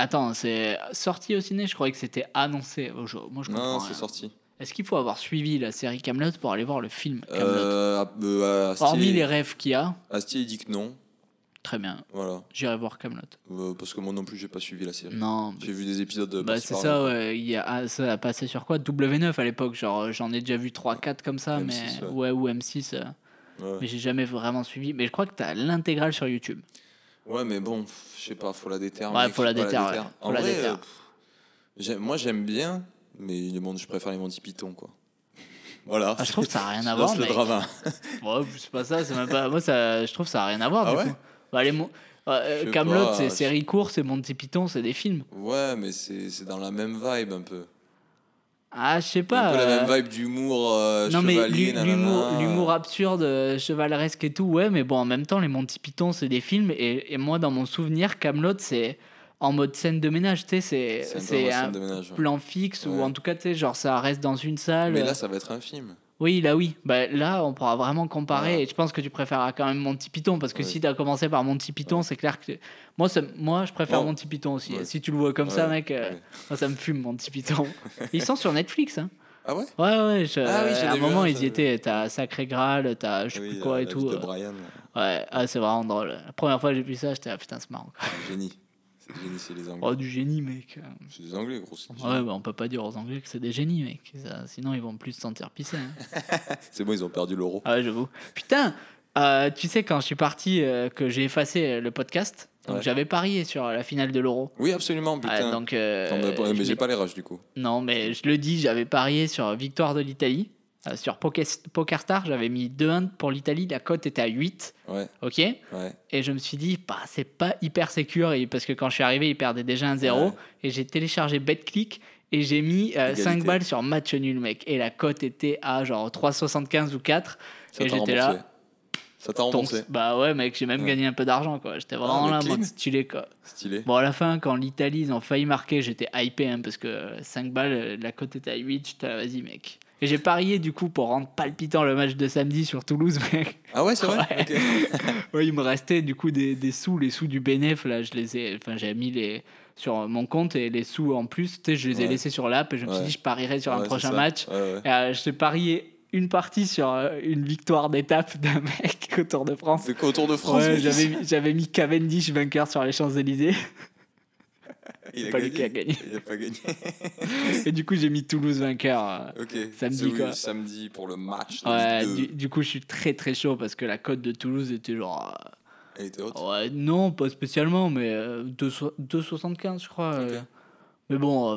Attends, c'est sorti au ciné Je croyais que c'était annoncé. Moi, je comprends. Non, c'est sorti. Est-ce qu'il faut avoir suivi la série Camelot pour aller voir le film Camelot Euh, ah, euh, Astier- Hormis les rêves qu'il y a, Astier, il dit que non. très bien. Voilà. J'irai voir Camelot. Euh, parce que moi non plus, j'ai pas suivi la série. Non. J'ai vu des épisodes de Bah, c'est ça, ouais. Il y a, ah, ça a passé sur quoi? W9 à l'époque. Genre, euh, j'en ai déjà vu 3-4 comme ça, M6, mais. ouais. Ouais, ou M6. euh, Ouais. Mais j'ai jamais vraiment suivi. Mais je crois que t'as l'intégrale sur YouTube. Ouais, mais bon, je sais pas, faut la déterre. Ouais, faut la pas déterre, ouais. En la vrai, déterre. euh, moi j'aime bien, mais je préfère les Monty Python, quoi. <laughs> voilà. Ah, je trouve que ça a rien à <laughs> voir. le drama. <laughs> Ouais, c'est pas ça, c'est même pas. Moi, ça, je trouve que ça a rien à voir. Ah du ouais coup. Bah, les mon... Sais Camelot, c'est série courte, c'est Monty Python, c'est des films. Ouais, mais c'est dans la même vibe un peu. Ah, je sais un pas. peu la euh, même vibe d'humour euh, Non mais chevalier, nanana. l'humour, l'humour absurde, euh, chevaleresque et tout, ouais, mais bon, en même temps, les Monty Python, c'est des films, et, et moi, dans mon souvenir, Camelot, c'est en mode scène de ménage, tu sais, c'est, C'est un c'est un ménage. ouais. plan fixe, ou en tout cas, tu sais, genre, ça reste dans une salle. Mais là, ça va être un film. Oui, là, oui. Bah, là, on pourra vraiment comparer, et je pense que tu préféreras quand même Monty Python, parce que Ouais. si tu as commencé par Monty Python, c'est clair que... Moi, ça- moi, je préfère. Monty Python aussi. Ouais. Si tu le vois comme ça, Ouais, mec, euh, ouais. moi, ça me fume, Monty <laughs> Python. Ils sont sur Netflix, hein. Ah ouais? Ouais, ouais, je- Ah oui, à un moment, ils y étaient. T'as Sacré Graal, t'as je sais Oui, plus la- quoi et la tout. vie de euh. Brian, Ouais, ah, c'est vraiment drôle. La première fois que j'ai vu ça, j'étais, ah putain, c'est marrant. génie. C'est génie, c'est les Anglais. Oh, du génie, mec. C'est des Anglais, gros. Ouais, bah, on peut pas dire aux Anglais que c'est des génies, mec. Ça- sinon, ils vont plus se sentir pisser. hein. <laughs> C'est bon, ils ont perdu l'euro. ah ouais, j'avoue. Putain, euh, tu sais, quand je suis parti, euh, que j'ai effacé euh, le podcast, donc Ouais. j'avais parié sur la finale de l'Euro. Oui, absolument, putain. Ouais, donc, Attends, mais, j'ai pas les rushs du coup. Non, mais je le dis, j'avais parié sur victoire de l'Italie. Euh, sur PokerStar, j'avais mis 2-1 pour l'Italie, la cote était à 8. Ouais, Ok ouais. Et je me suis dit, bah, c'est pas hyper sécure parce que quand je suis arrivé, il perdait déjà un 0. Ouais. Et j'ai téléchargé BetClick et j'ai mis euh, Égalité. 5 balles sur match nul, mec. Et la cote était à genre 3,75 ou 4. Ça et t'a j'étais là. Ça t'a remboursé. bah ouais, mec, j'ai même gagné un peu d'argent, quoi. J'étais vraiment mais là, mode stylé, quoi. Stylé. Bon, à la fin, quand l'Italie, ils ont failli marquer, j'étais hypé, hein, parce que 5 balles, euh, la cote était à 8. J'étais là, vas-y, mec. Et j'ai parié, du coup, pour rendre palpitant le match de samedi sur Toulouse, <laughs> mec. Ah ouais, c'est vrai <laughs> Ouais. Il me restait du coup des, des sous, les sous du bénéf là, je les ai, enfin j'ai mis les sur mon compte et les sous en plus, tu sais, je les ai Ouais. laissés sur l'app et je me suis dit je parierais sur un prochain match. Et, euh, j'ai parié une partie sur euh, une victoire d'étape d'un <laughs> mec au Tour de France. Quoi autour de France Ouais, j'avais mis Cavendish vainqueur sur les Champs-Élysées Il a pas lui gagné. qui a gagné. Il a pas gagné. <laughs> et du coup j'ai mis Toulouse vainqueur. euh. Ok. Samedi, quoi. Samedi pour le match. Ouais, Ligue 2. du, du coup je suis très très chaud parce que la cote de Toulouse était genre euh, Elle était haute. Ouais, non, pas spécialement, mais euh, 2,so- 2,75 je crois. Euh. Mais bon, euh,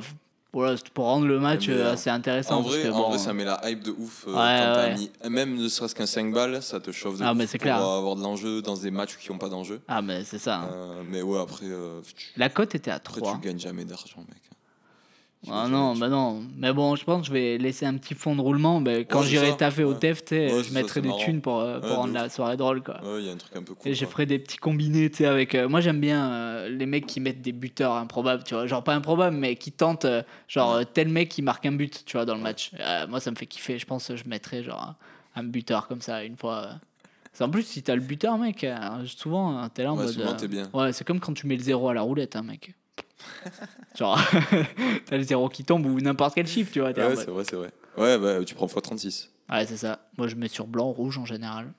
voilà, pour rendre le match Mais, euh, euh, assez intéressant. En parce vrai, que, en bon, vrai, ça met la hype de ouf. euh, Ouais, quand t'as ouais. mis- même ne serait-ce qu'un 5 balles, ça te chauffe de Ah, mais pour clair. avoir de l'enjeu dans des matchs qui n'ont pas d'enjeu. Ah, mais c'est ça. hein. Euh, mais ouais, après, euh, tu, La cote était à après 3. tu gagnes jamais d'argent, mec. Ah non, bah non. Mais bon, je pense que je vais laisser un petit fond de roulement. Mais quand Ouais, c'est j'irai taffer au. TEF, Ouais, je ça, mettrai des marrant. thunes pour, euh, pour rendre la soirée drôle, quoi. il y a un truc un peu cool. Et je ferai des petits combinés, tu sais, avec... euh, moi, j'aime bien euh, les mecs qui mettent des buteurs improbables, tu vois. Genre, pas improbables, mais qui tentent, genre, tel mec qui marque un but, tu vois, dans le match. Moi, ça me fait kiffer. Je pense que je mettrais, genre, un, un buteur comme ça, une fois. En plus, si t'as le buteur, mec, souvent, t'es là en Ouais, mode... souvent, t'es bien. Ouais, c'est comme quand tu mets le zéro à la roulette, hein, mec. <laughs> genre, <laughs> t'as le zéro qui tombe ou n'importe quel chiffre, tu vois. Ouais, c'est vrai, c'est vrai. Ouais, bah, tu prends x36. Ouais, c'est ça. Moi, je mets sur blanc, rouge en général.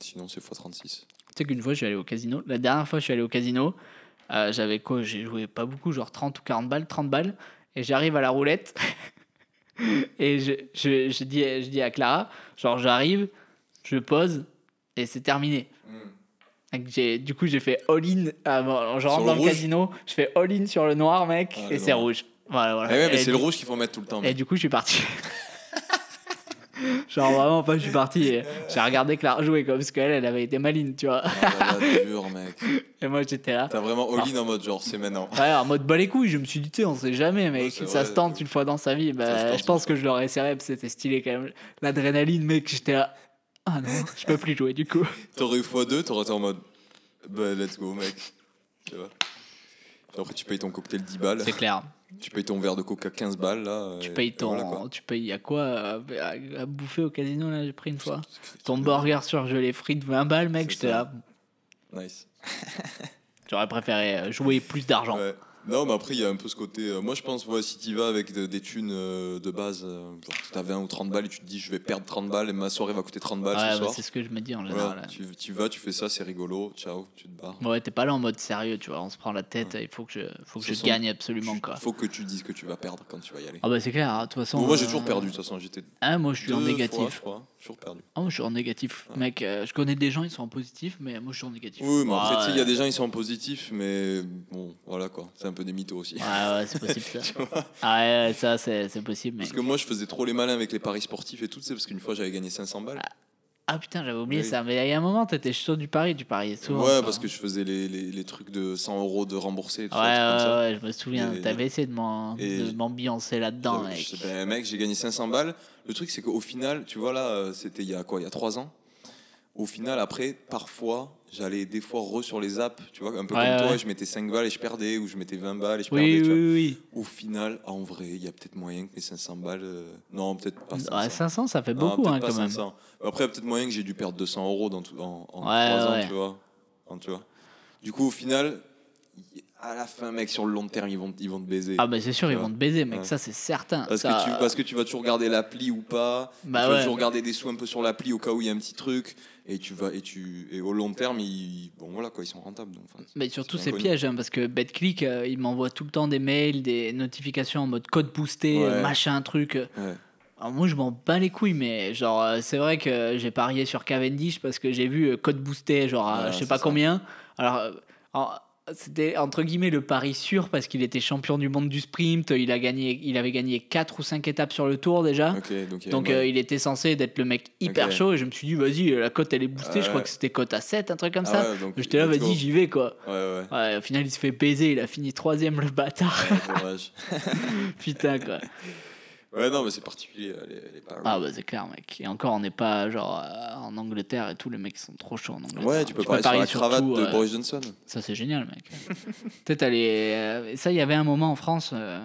Sinon, c'est x36. Tu sais qu'une fois, je suis allé au casino. La dernière fois, je suis allé au casino. euh, J'avais quoi? J'ai joué pas beaucoup, genre 30 ou 40 balles, 30 balles. Et j'arrive à la roulette. <laughs> et je, je, je, dis, je dis à Clara, genre, j'arrive, je pose, et c'est terminé. Du coup, j'ai fait all-in. bon, je rentre dans le casino, je fais all-in sur le noir, mec, Ah, et c'est rouge. Voilà, voilà. Eh ouais, mais c'est du- le rouge qu'il faut mettre tout le temps. Et mec. du coup, je suis parti. <laughs> Genre vraiment pas, je suis parti et j'ai regardé Clara jouer quoi, parce qu'elle, elle avait été maline, tu vois. Ah là là, dur, mec. Et moi j'étais là. T'as vraiment all-in en mode genre, c'est maintenant. Ouais, en mode bas les couilles, je me suis dit, tu sais, on sait jamais, mec. Ouais, ça vrai. se tente une fois dans sa vie. Bah, je pense que je l'aurais serré, parce que c'était stylé quand même. L'adrénaline, mec, j'étais là. Ah non, <laughs> je peux plus jouer du coup. T'aurais eu x2, t'aurais été en mode, bah, let's go, mec. Tu vois. Puis Après, tu payes ton cocktail 10 balles. C'est clair. Tu payes ton verre de coca 15 balles, là. Tu et- payes ton. voilà, quoi. tu payes à quoi euh, à, à bouffer au casino, là, j'ai pris une fois. Ton burger surgelé frites 20 balles, mec, j'étais là. Nice. <laughs> J'aurais préféré euh, jouer plus d'argent. Ouais. Non, mais après, il y a un peu ce côté. euh, moi, je pense, ouais, si tu vas avec de- des thunes euh, de base, euh, genre t'as 20 ou 30 balles et tu te dis, je vais perdre 30 balles et ma soirée va coûter 30 balles Ouais, ce bah, soir. c'est ce que je me dis en Voilà, général. tu, tu vas, tu fais ça, c'est rigolo, ciao, tu te barres. Ouais, t'es pas là en mode sérieux, tu vois. On se prend la tête, il faut que je, faut que Ce je sont- gagne absolument, Il quoi. faut que tu dises que tu vas perdre quand tu vas y aller. Ah bah c'est clair, hein, de toute façon. Bon, moi, j'ai euh, toujours perdu, de toute façon, j'étais. Ah, moi je suis en deux négatif. fois, je crois, toujours perdu. Ah, moi je suis en négatif. Mec, euh, je connais des gens, ils sont en positif, mais moi je suis en négatif. Oui, mais après, tu sais, il y a des gens, ils sont positifs, mais bon, voilà quoi, c'est un peu des mythos aussi. Ouais, ouais, c'est possible <laughs> ça. ah ouais, ça c'est possible. Parce que moi, je faisais trop les malins avec les paris sportifs et tout, c'est parce qu'une fois, j'avais gagné 500 balles. Ah putain, j'avais oublié Oui. ça. Mais il y a un moment, t'étais chaud du pari, tu pariais souvent. ouais, parce que je faisais les, les, les trucs de 100 euros de remboursé et tout Ouais, ça, ouais, comme ça. ouais, je me souviens. T'avais essayé de m'ambiancer là-dedans, mec. je sais pas, mec, j'ai gagné 500 balles. Le truc, c'est qu'au final, tu vois, là, euh, c'était il y a quoi Il y a 3 ans. Au final, après, parfois, j'allais des fois re sur les apps, tu vois, un peu Ouais, comme toi, ouais. et je mettais 5 balles et je perdais, ou je mettais 20 balles et je Oui, perdais, oui, tu vois. oui, oui. Au final, en vrai, il y a peut-être moyen que mes 500 balles. euh, Non, peut-être pas 500. Ouais, 500, ça fait Non, beaucoup, peut-être hein, quand même. 500. Après, il y a peut-être moyen que j'ai dû perdre 200 euros dans tout, en, en Ouais, 3 ans, tu vois. En- tu vois. Du coup, au final, à la fin, mec, sur le long terme, ils vont, ils vont te baiser. Ah bah c'est sûr, ils vont te baiser, mec, Ouais. ça c'est certain. Parce, Ça- que tu, parce que tu vas toujours garder l'appli ou pas. Bah tu vas ouais. toujours garder des sous un peu sur l'appli au cas où il y a un petit truc. Et, tu vas, et, tu, et au long terme, ils, bon, voilà, quoi, ils sont rentables. Donc, enfin, Mais surtout c'est piège, hein, parce que BetClick, euh, il m'envoie tout le temps des mails, des notifications en mode code boosté, Ouais. euh, machin, truc. Ouais. Alors moi je m'en bats les couilles, mais genre euh, c'est vrai que j'ai parié sur Cavendish parce que j'ai vu euh, code boosté, genre je sais pas ça. combien. Alors, euh, alors, c'était entre guillemets le pari sûr parce qu'il était champion du monde du sprint. Il, a gagné, il avait gagné 4 ou 5 étapes sur le tour déjà. Donc, il euh, il était censé d'être le mec hyper chaud. Et je me suis dit vas-y la cote elle est boostée. Je crois ouais. que c'était cote à 7 un truc comme Ah ça. ouais, j'étais là vas-y j'y vais quoi. Ouais, ouais. au final il se fait baiser. Il a fini troisième le bâtard. <laughs> Putain quoi <laughs> Ouais, non, mais c'est particulier, les, les paris. ah bah c'est clair mec et encore on n'est pas genre euh, en Angleterre et tout les mecs sont trop chauds en Angleterre Ouais, tu peux parler sur la sur cravate tout, de euh, Boris Johnson. ça c'est génial mec <laughs> peut-être aller euh, ça il y avait un moment en France euh,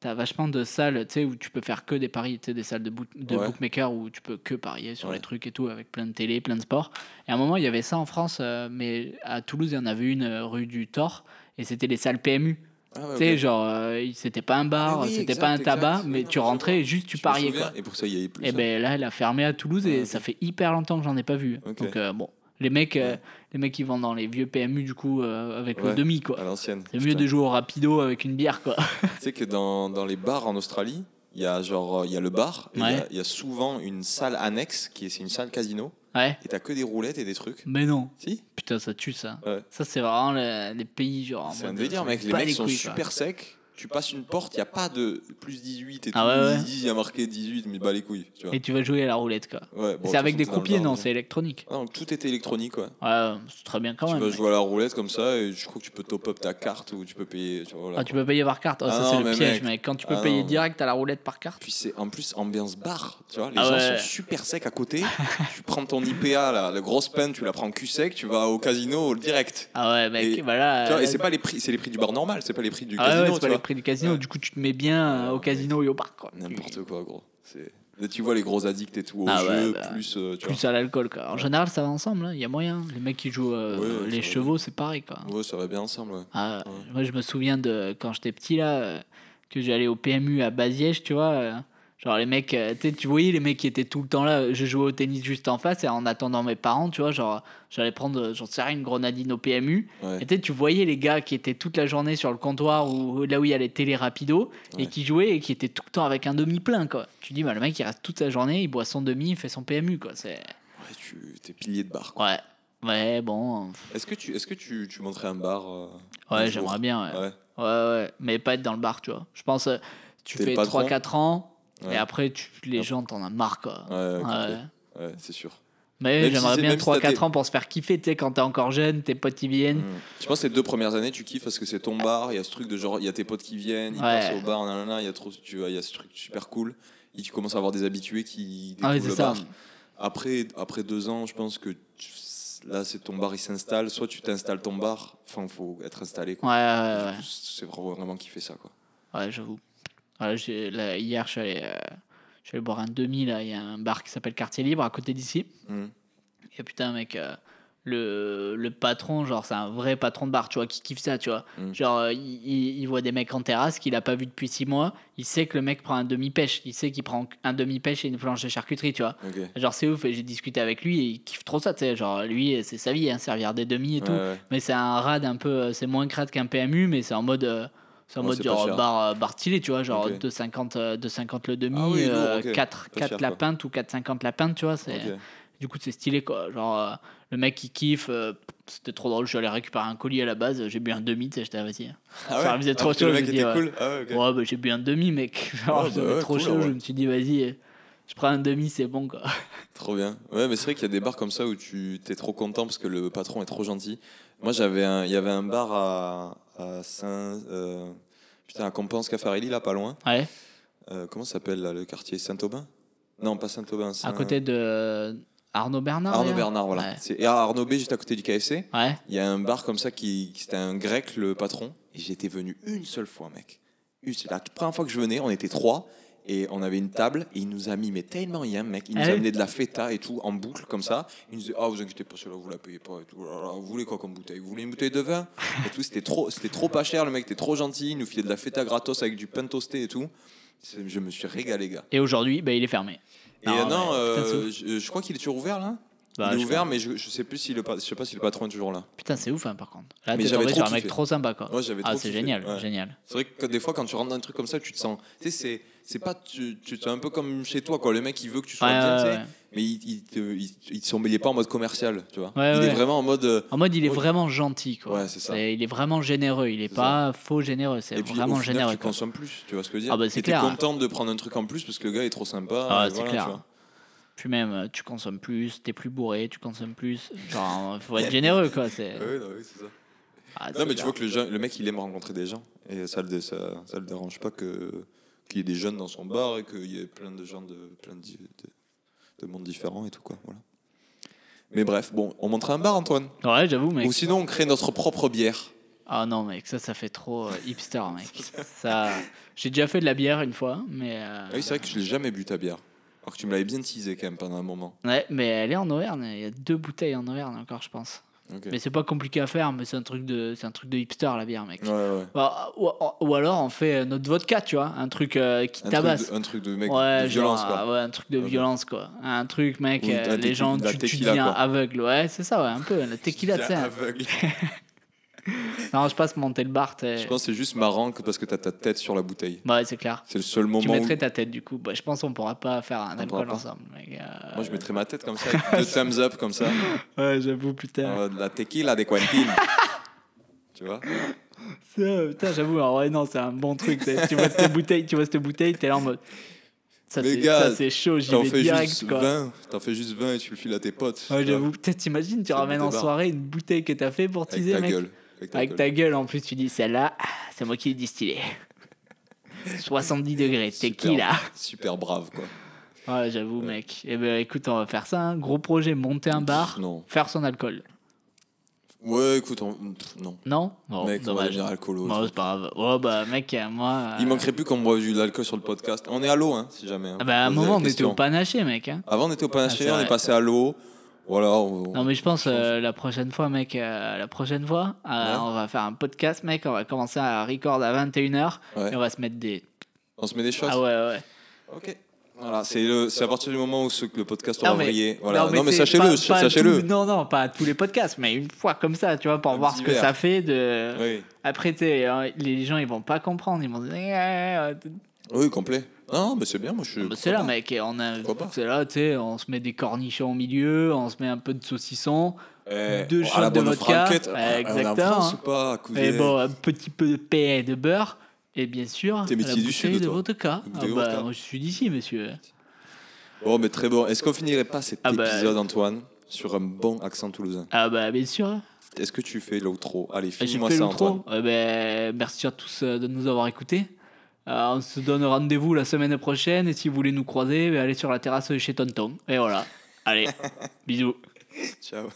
T'as vachement de salles, tu sais, où tu peux faire que des paris, tu sais, des salles de, book- de Ouais. bookmaker où tu peux que parier sur Ouais. les trucs et tout, avec plein de télé, plein de sports. Et à un moment, il y avait ça en France, euh, mais à Toulouse, il y en avait une euh, rue du Thor, et c'était les salles PMU. Ah, ouais, Tu sais, genre, euh, c'était pas un bar, Ah oui, c'était pas un tabac, mais non, tu rentrais et juste tu Je pariais, quoi. Et pour ça, il y avait plus. Et ça. ben là, elle a fermé à Toulouse et Ah, ça fait hyper longtemps que j'en ai pas vu. Donc, euh, bon, les mecs, euh, les mecs qui vont dans les vieux PMU, du coup, euh, avec le demi, quoi. À l'ancienne. C'est mieux de jouer au rapido avec une bière, quoi. <laughs> Tu sais que dans, dans les bars en Australie, il y a genre il y a le bar et il y a- Ouais. il y, a souvent une salle annexe qui est c'est une salle casino Ouais. et t'as que des roulettes et des trucs. Mais non. Si Putain, ça tue ça. Ouais. Ça, c'est vraiment le- les pays genre. en C'est un délire on mec, les mecs sont couilles, quoi. super secs. Tu passes une porte, il n'y a pas de plus 18 et tout. Ah ouais, ouais. Il y a marqué 18 mais bah les couilles, tu vois. Et tu vas jouer à la roulette, quoi. Ouais, bon, c'est avec de des croupiers, non, c'est électronique. Ah, donc tout était électronique ouais. Ouais, c'est très bien quand tu même. vas mec. jouer à la roulette comme ça et je crois que tu peux top up ta carte ou tu peux payer. Tu vois, voilà, Ah, tu peux payer par carte. Oh, Ah ça, non, c'est le mais piège, mec. mec. Quand tu peux Ah payer non. direct à la roulette par carte. Puis c'est en plus ambiance bar, tu vois, les Ah gens sont super secs à côté. <laughs> tu prends ton IPA, là, la grosse peine, tu la prends cul sec, tu vas au casino direct. Ah ouais, mec, voilà. Tu et là- c'est pas les prix, c'est les prix du bar normal, c'est pas les prix du Ah casino, prix du casino. Ouais. Du coup, tu te mets bien euh, au casino et au quoi. N'importe quoi, gros. C'est Là, tu vois les gros addicts et tout au Ah ouais, jeu, bah, plus euh, tu Plus à l'alcool, quoi. En général, ça va ensemble. hein. Il y a moyen. Les mecs qui jouent euh, Ouais, les chevaux, c'est pareil, quoi. Ouais, ça va bien ensemble. Ouais. Ah, Ouais. Moi, je me souviens de quand j'étais petit, là, que j'allais au PMU à Baziège, tu vois. Genre, les mecs, euh, tu voyais les mecs qui étaient tout le temps là. Je jouais au tennis juste en face et en attendant mes parents, tu vois, genre, j'allais prendre, euh, j'en sais rien, une grenadine au PMU. Ouais. Et tu voyais les gars qui étaient toute la journée sur le comptoir ou là où il y a les télé rapido et qui jouaient et qui étaient tout le temps avec un demi plein, quoi. Tu dis, bah, le mec, il reste toute sa journée, il boit son demi, il fait son PMU, quoi. C'est. Ouais, tu es pilier de bar. quoi. Ouais. Ouais, bon. Est-ce que tu, est-ce que tu, tu montrais un bar euh, Ouais, j'aimerais bien, ouais. Ouais. Ouais, ouais, mais pas être dans le bar, tu vois. Je pense, tu T'es fais patron? 3-4 ans, Ouais. et après, tu, les gens t'en as marre, quoi. Ouais. Ouais. Ouais, c'est sûr. Mais si j'aimerais bien si t'as 3-4 des- ans pour se faire kiffer, tu sais, quand t'es encore jeune, tes potes qui viennent. Mm. Je pense que les deux premières années, tu kiffes parce que c'est ton bar. Il y a ce truc de genre, il y a tes potes qui viennent, ils Ouais. passent au bar, nanana, il y a trop, tu vois, il y a ce truc super cool. Et tu commences à avoir des habitués qui Ah ouais, découvrent le ça. bar. Après, après deux ans, je pense que tu- là, c'est ton bar, il s'installe. Soit tu t'installes ton bar, enfin, faut être installé. Ouais, Quoi. ouais, ouais. Coup, C'est vraiment, vraiment kiffer ça, quoi. Ouais, j'avoue. J'ai- là, hier, je suis, allé, euh, je suis allé boire un demi, là. Il y a un bar qui s'appelle Quartier Libre à côté d'ici. Mm. Et putain, mec, euh, le, le patron, genre, c'est un vrai patron de bar, tu vois, qui kiffe ça, tu vois. Mm. Genre, euh, il, il- voit des mecs en terrasse qu'il a pas vu depuis 6 mois. Il sait que le mec prend un demi-pêche. Il sait qu'il prend un demi-pêche et une planche de charcuterie, tu vois. Genre, c'est ouf. Et j'ai discuté avec lui et il kiffe trop ça, tu sais. Genre, lui, c'est sa vie, hein, servir des demi et Ouais, tout. ouais. Mais c'est un rad un peu. C'est moins crade qu'un PMU, mais c'est en mode. C'est en Ouais, mode genre bar, euh, bar stylé, tu vois, genre Ok. 2,50 euh, 2,50 le demi, Ah oui, euh, ok. 4, Pas 4 cher, la quoi. pinte ou 4,50 la pinte, tu vois. C'est. Du coup, c'est stylé, quoi. Genre, euh, le mec qui kiffe, euh, c'était trop drôle. Je suis allé récupérer un colis à la base, j'ai bu un demi, tu sais, j'étais, ah, vas-y. Ah Ça me faisait trop Parce que chaud, Le mec dit, ouais. cool. Ah ouais. Ouais, bah, j'ai bu un demi, mec. <laughs> Genre, Ouais, bah ouais, trop cool, chaud, ouais. je me suis dit, vas-y, je prends un demi, c'est bon, quoi. <laughs> Trop bien. Ouais, mais c'est vrai qu'il y a des bars comme ça où tu t'es trop content parce que le patron est trop gentil. Moi, j'avais il y avait un bar à, à Saint, euh, putain, à Compense Caffarelli là, pas loin. Ouais, Euh, comment s'appelle là, le quartier Saint-Aubin? Non, pas Saint-Aubin. à côté de Arnaud Bernard. Arnaud Bernard, voilà. Ouais. C'est et à Arnaud B, juste à côté du KFC. Ouais. Il y a un bar comme ça qui, c'était un grec, le patron. Et j'étais venu une seule fois, mec. Une- C'est la première fois que je venais, on était trois. Et on avait une table et il nous a mis mais tellement rien mec il nous a ouais amené de la feta et tout en boucle comme ça il nous disait ah vous inquiétez pas celle-là vous la payez pas et tout Oh vous voulez quoi comme bouteille? Vous voulez une bouteille de vin? Et tout c'était trop c'était trop pas cher le mec était trop gentil il nous filait de la feta gratos avec du pain toasté et tout je me suis régalé gars Et aujourd'hui, bah, il est fermé. et Non, euh, non, euh, je, je crois qu'il est toujours ouvert là Bah, il est ouvert, mais je, je sais plus si le, je sais pas si le patron est toujours là. Putain, c'est ouf, hein, par contre. Là, Mais t'es j'avais tombé sur un mec trop sympa, quoi. Ouais, ah, c'est génial, Ouais. génial. C'est vrai que des fois, quand tu rentres dans un truc comme ça, tu te sens. Tu sais, c'est. C'est pas. Tu, tu es un peu comme chez toi, quoi. Le mec, il veut que tu sois Ouais, bien, ouais, ouais. mais il, il, pas en mode commercial, tu vois. Il est vraiment en mode. euh, En mode, il est vraiment gentil, quoi. Ouais, c'est ça. il est vraiment généreux. Il est C'est pas faux généreux. C'est Et puis, vraiment au final, généreux. tu quoi. consommes plus, tu vois ce que je veux dire Ah bah, c'est Et t'es clair. content de prendre un truc en plus parce que le gars est trop sympa. Ah, et c'est voilà, clair. tu vois. Puis même, euh, tu consommes plus, t'es plus bourré, tu consommes plus. Genre, faut être généreux, quoi. C'est. <laughs> Ouais, non, oui, c'est ça. Ah, Non, c'est mais tu vois que le, le mec, il aime rencontrer des gens. Et ça le, ça, ça le dérange pas que qu'il y ait des jeunes dans son bar et qu'il y ait plein de gens de plein de, de, de mondes différents et tout, quoi. Voilà. Mais bref, bon, on montre un bar, Antoine? Ouais, j'avoue, mec. Ou sinon, on crée notre propre bière. Ah non, mec, ça, ça fait trop euh, hipster, mec. ça, j'ai déjà fait de la bière une fois, mais. euh, Ah oui, c'est vrai que je l'ai jamais bu ta bière. Alors que tu me l'avais bien teasé quand même pendant un moment. Ouais, mais elle est en Auvergne. Il y a deux bouteilles en Auvergne encore, je pense. Mais c'est pas compliqué à faire, mais c'est un truc de, c'est un truc de hipster la bière, mec. Ouais, ouais. Bah, ou, ou alors on fait notre vodka, tu vois, un truc euh, qui Un tabasse. truc, de, un truc de mec ouais, de violence, genre, quoi. ouais, un truc de violence, quoi. Un truc, mec, euh, les gens, tu, tu tequila, deviens quoi. aveugle. Ouais, c'est ça, ouais, un peu. La tequila, tu sais. aveugle. <laughs> <laughs> Non, je passe monter le bar, t'es- Je pense que c'est juste marrant que parce que t'as ta tête sur la bouteille. Bah ouais, c'est clair. C'est le seul Tu moment où. mettrais ta tête, du coup. Bah, je pense qu'on pourra pas faire un On alcool ensemble. mec. Euh, Moi, je mettrais ma tête comme ça, deux thumbs up comme ça. <laughs> Ouais, j'avoue, putain. Euh, la tequila des Quentin. tu vois? Putain, j'avoue, alors ouais, non, c'est un bon truc. Tu vois cette bouteille, tu vois cette bouteille, t'es là en mode. Ça, Mais c'est, gars, ça, c'est chaud, j'y T'en vais fais direct, juste quoi. 20. T'en fais juste 20 et tu le files à tes potes. Ouais, tu j'avoue. Peut-être t'imagines, tu ramènes en soirée une bouteille que t'as fait pour teaser, mec. gueule. Avec ta Avec gueule. ta gueule, en plus, tu dis celle-là, ah, c'est moi qui l'ai distillée. <laughs> 70 degrés, Super- tequila. Super brave, quoi. Ouais, j'avoue, mec. Eh ben, écoute, on va faire ça. hein. Gros projet, monter un bar, Non. faire son alcool. Ouais, écoute, on- pff, non. Non? Bon, Mec, on va dommage. devenir alcoolo. Bon, c'est pas grave. Oh, bah, mec, euh, moi. Il euh, manquerait plus qu'on boive de l'alcool sur le podcast. On est à l'eau, hein, si jamais. hein. Ah bah, à un moment, on était au panaché, mec. Hein. Avant, on était au Ah, panaché, on est passé à l'eau. Voilà. on- Non, mais je pense euh, la prochaine fois, mec, euh, la prochaine fois, euh, Ouais. on va faire un podcast, mec. On va commencer à record à 21h Ouais. et on va se mettre des. On se met des choses. Ah ouais, ouais. Ok. Voilà, c'est le- c'est à partir du moment où ce, le podcast aura mais- vrillé. Voilà. Non, mais, c'est sachez-le, sachez-le. non, non, pas tous les podcasts, mais une fois comme ça, tu vois, pour Un voir ce que ça fait. De... Oui. Après, tu sais, euh, les gens, ils vont pas comprendre. Ils vont dire, Eh, euh, oui, complet. Non, mais c'est bien, moi je suis. bah, c'est là, mec. On a, c'est là, tu sais, on se met des cornichons au milieu, on se met un peu de saucisson, Eh, Deux shots de vodka. Ah, en exactement, hein. pas, et bon, un petit peu de paix et de beurre. Et bien sûr, T'es la du Sud, de toi. vodka. Ah bah, moi, je suis d'ici, monsieur. Bon, mais très bon. Est-ce qu'on finirait pas cet Ah bah- épisode, Antoine, sur un bon accent toulousain? Ah bah, bien sûr. Est-ce que tu fais l'outro? Allez, J'ai finis-moi ça, Antoine. Euh, ben, merci à tous euh, de nous avoir écoutés. Euh, on se donne rendez-vous la semaine prochaine. Et si vous voulez nous croiser, allez sur la terrasse chez Tonton. Et voilà. Allez, <laughs> bisous. Ciao.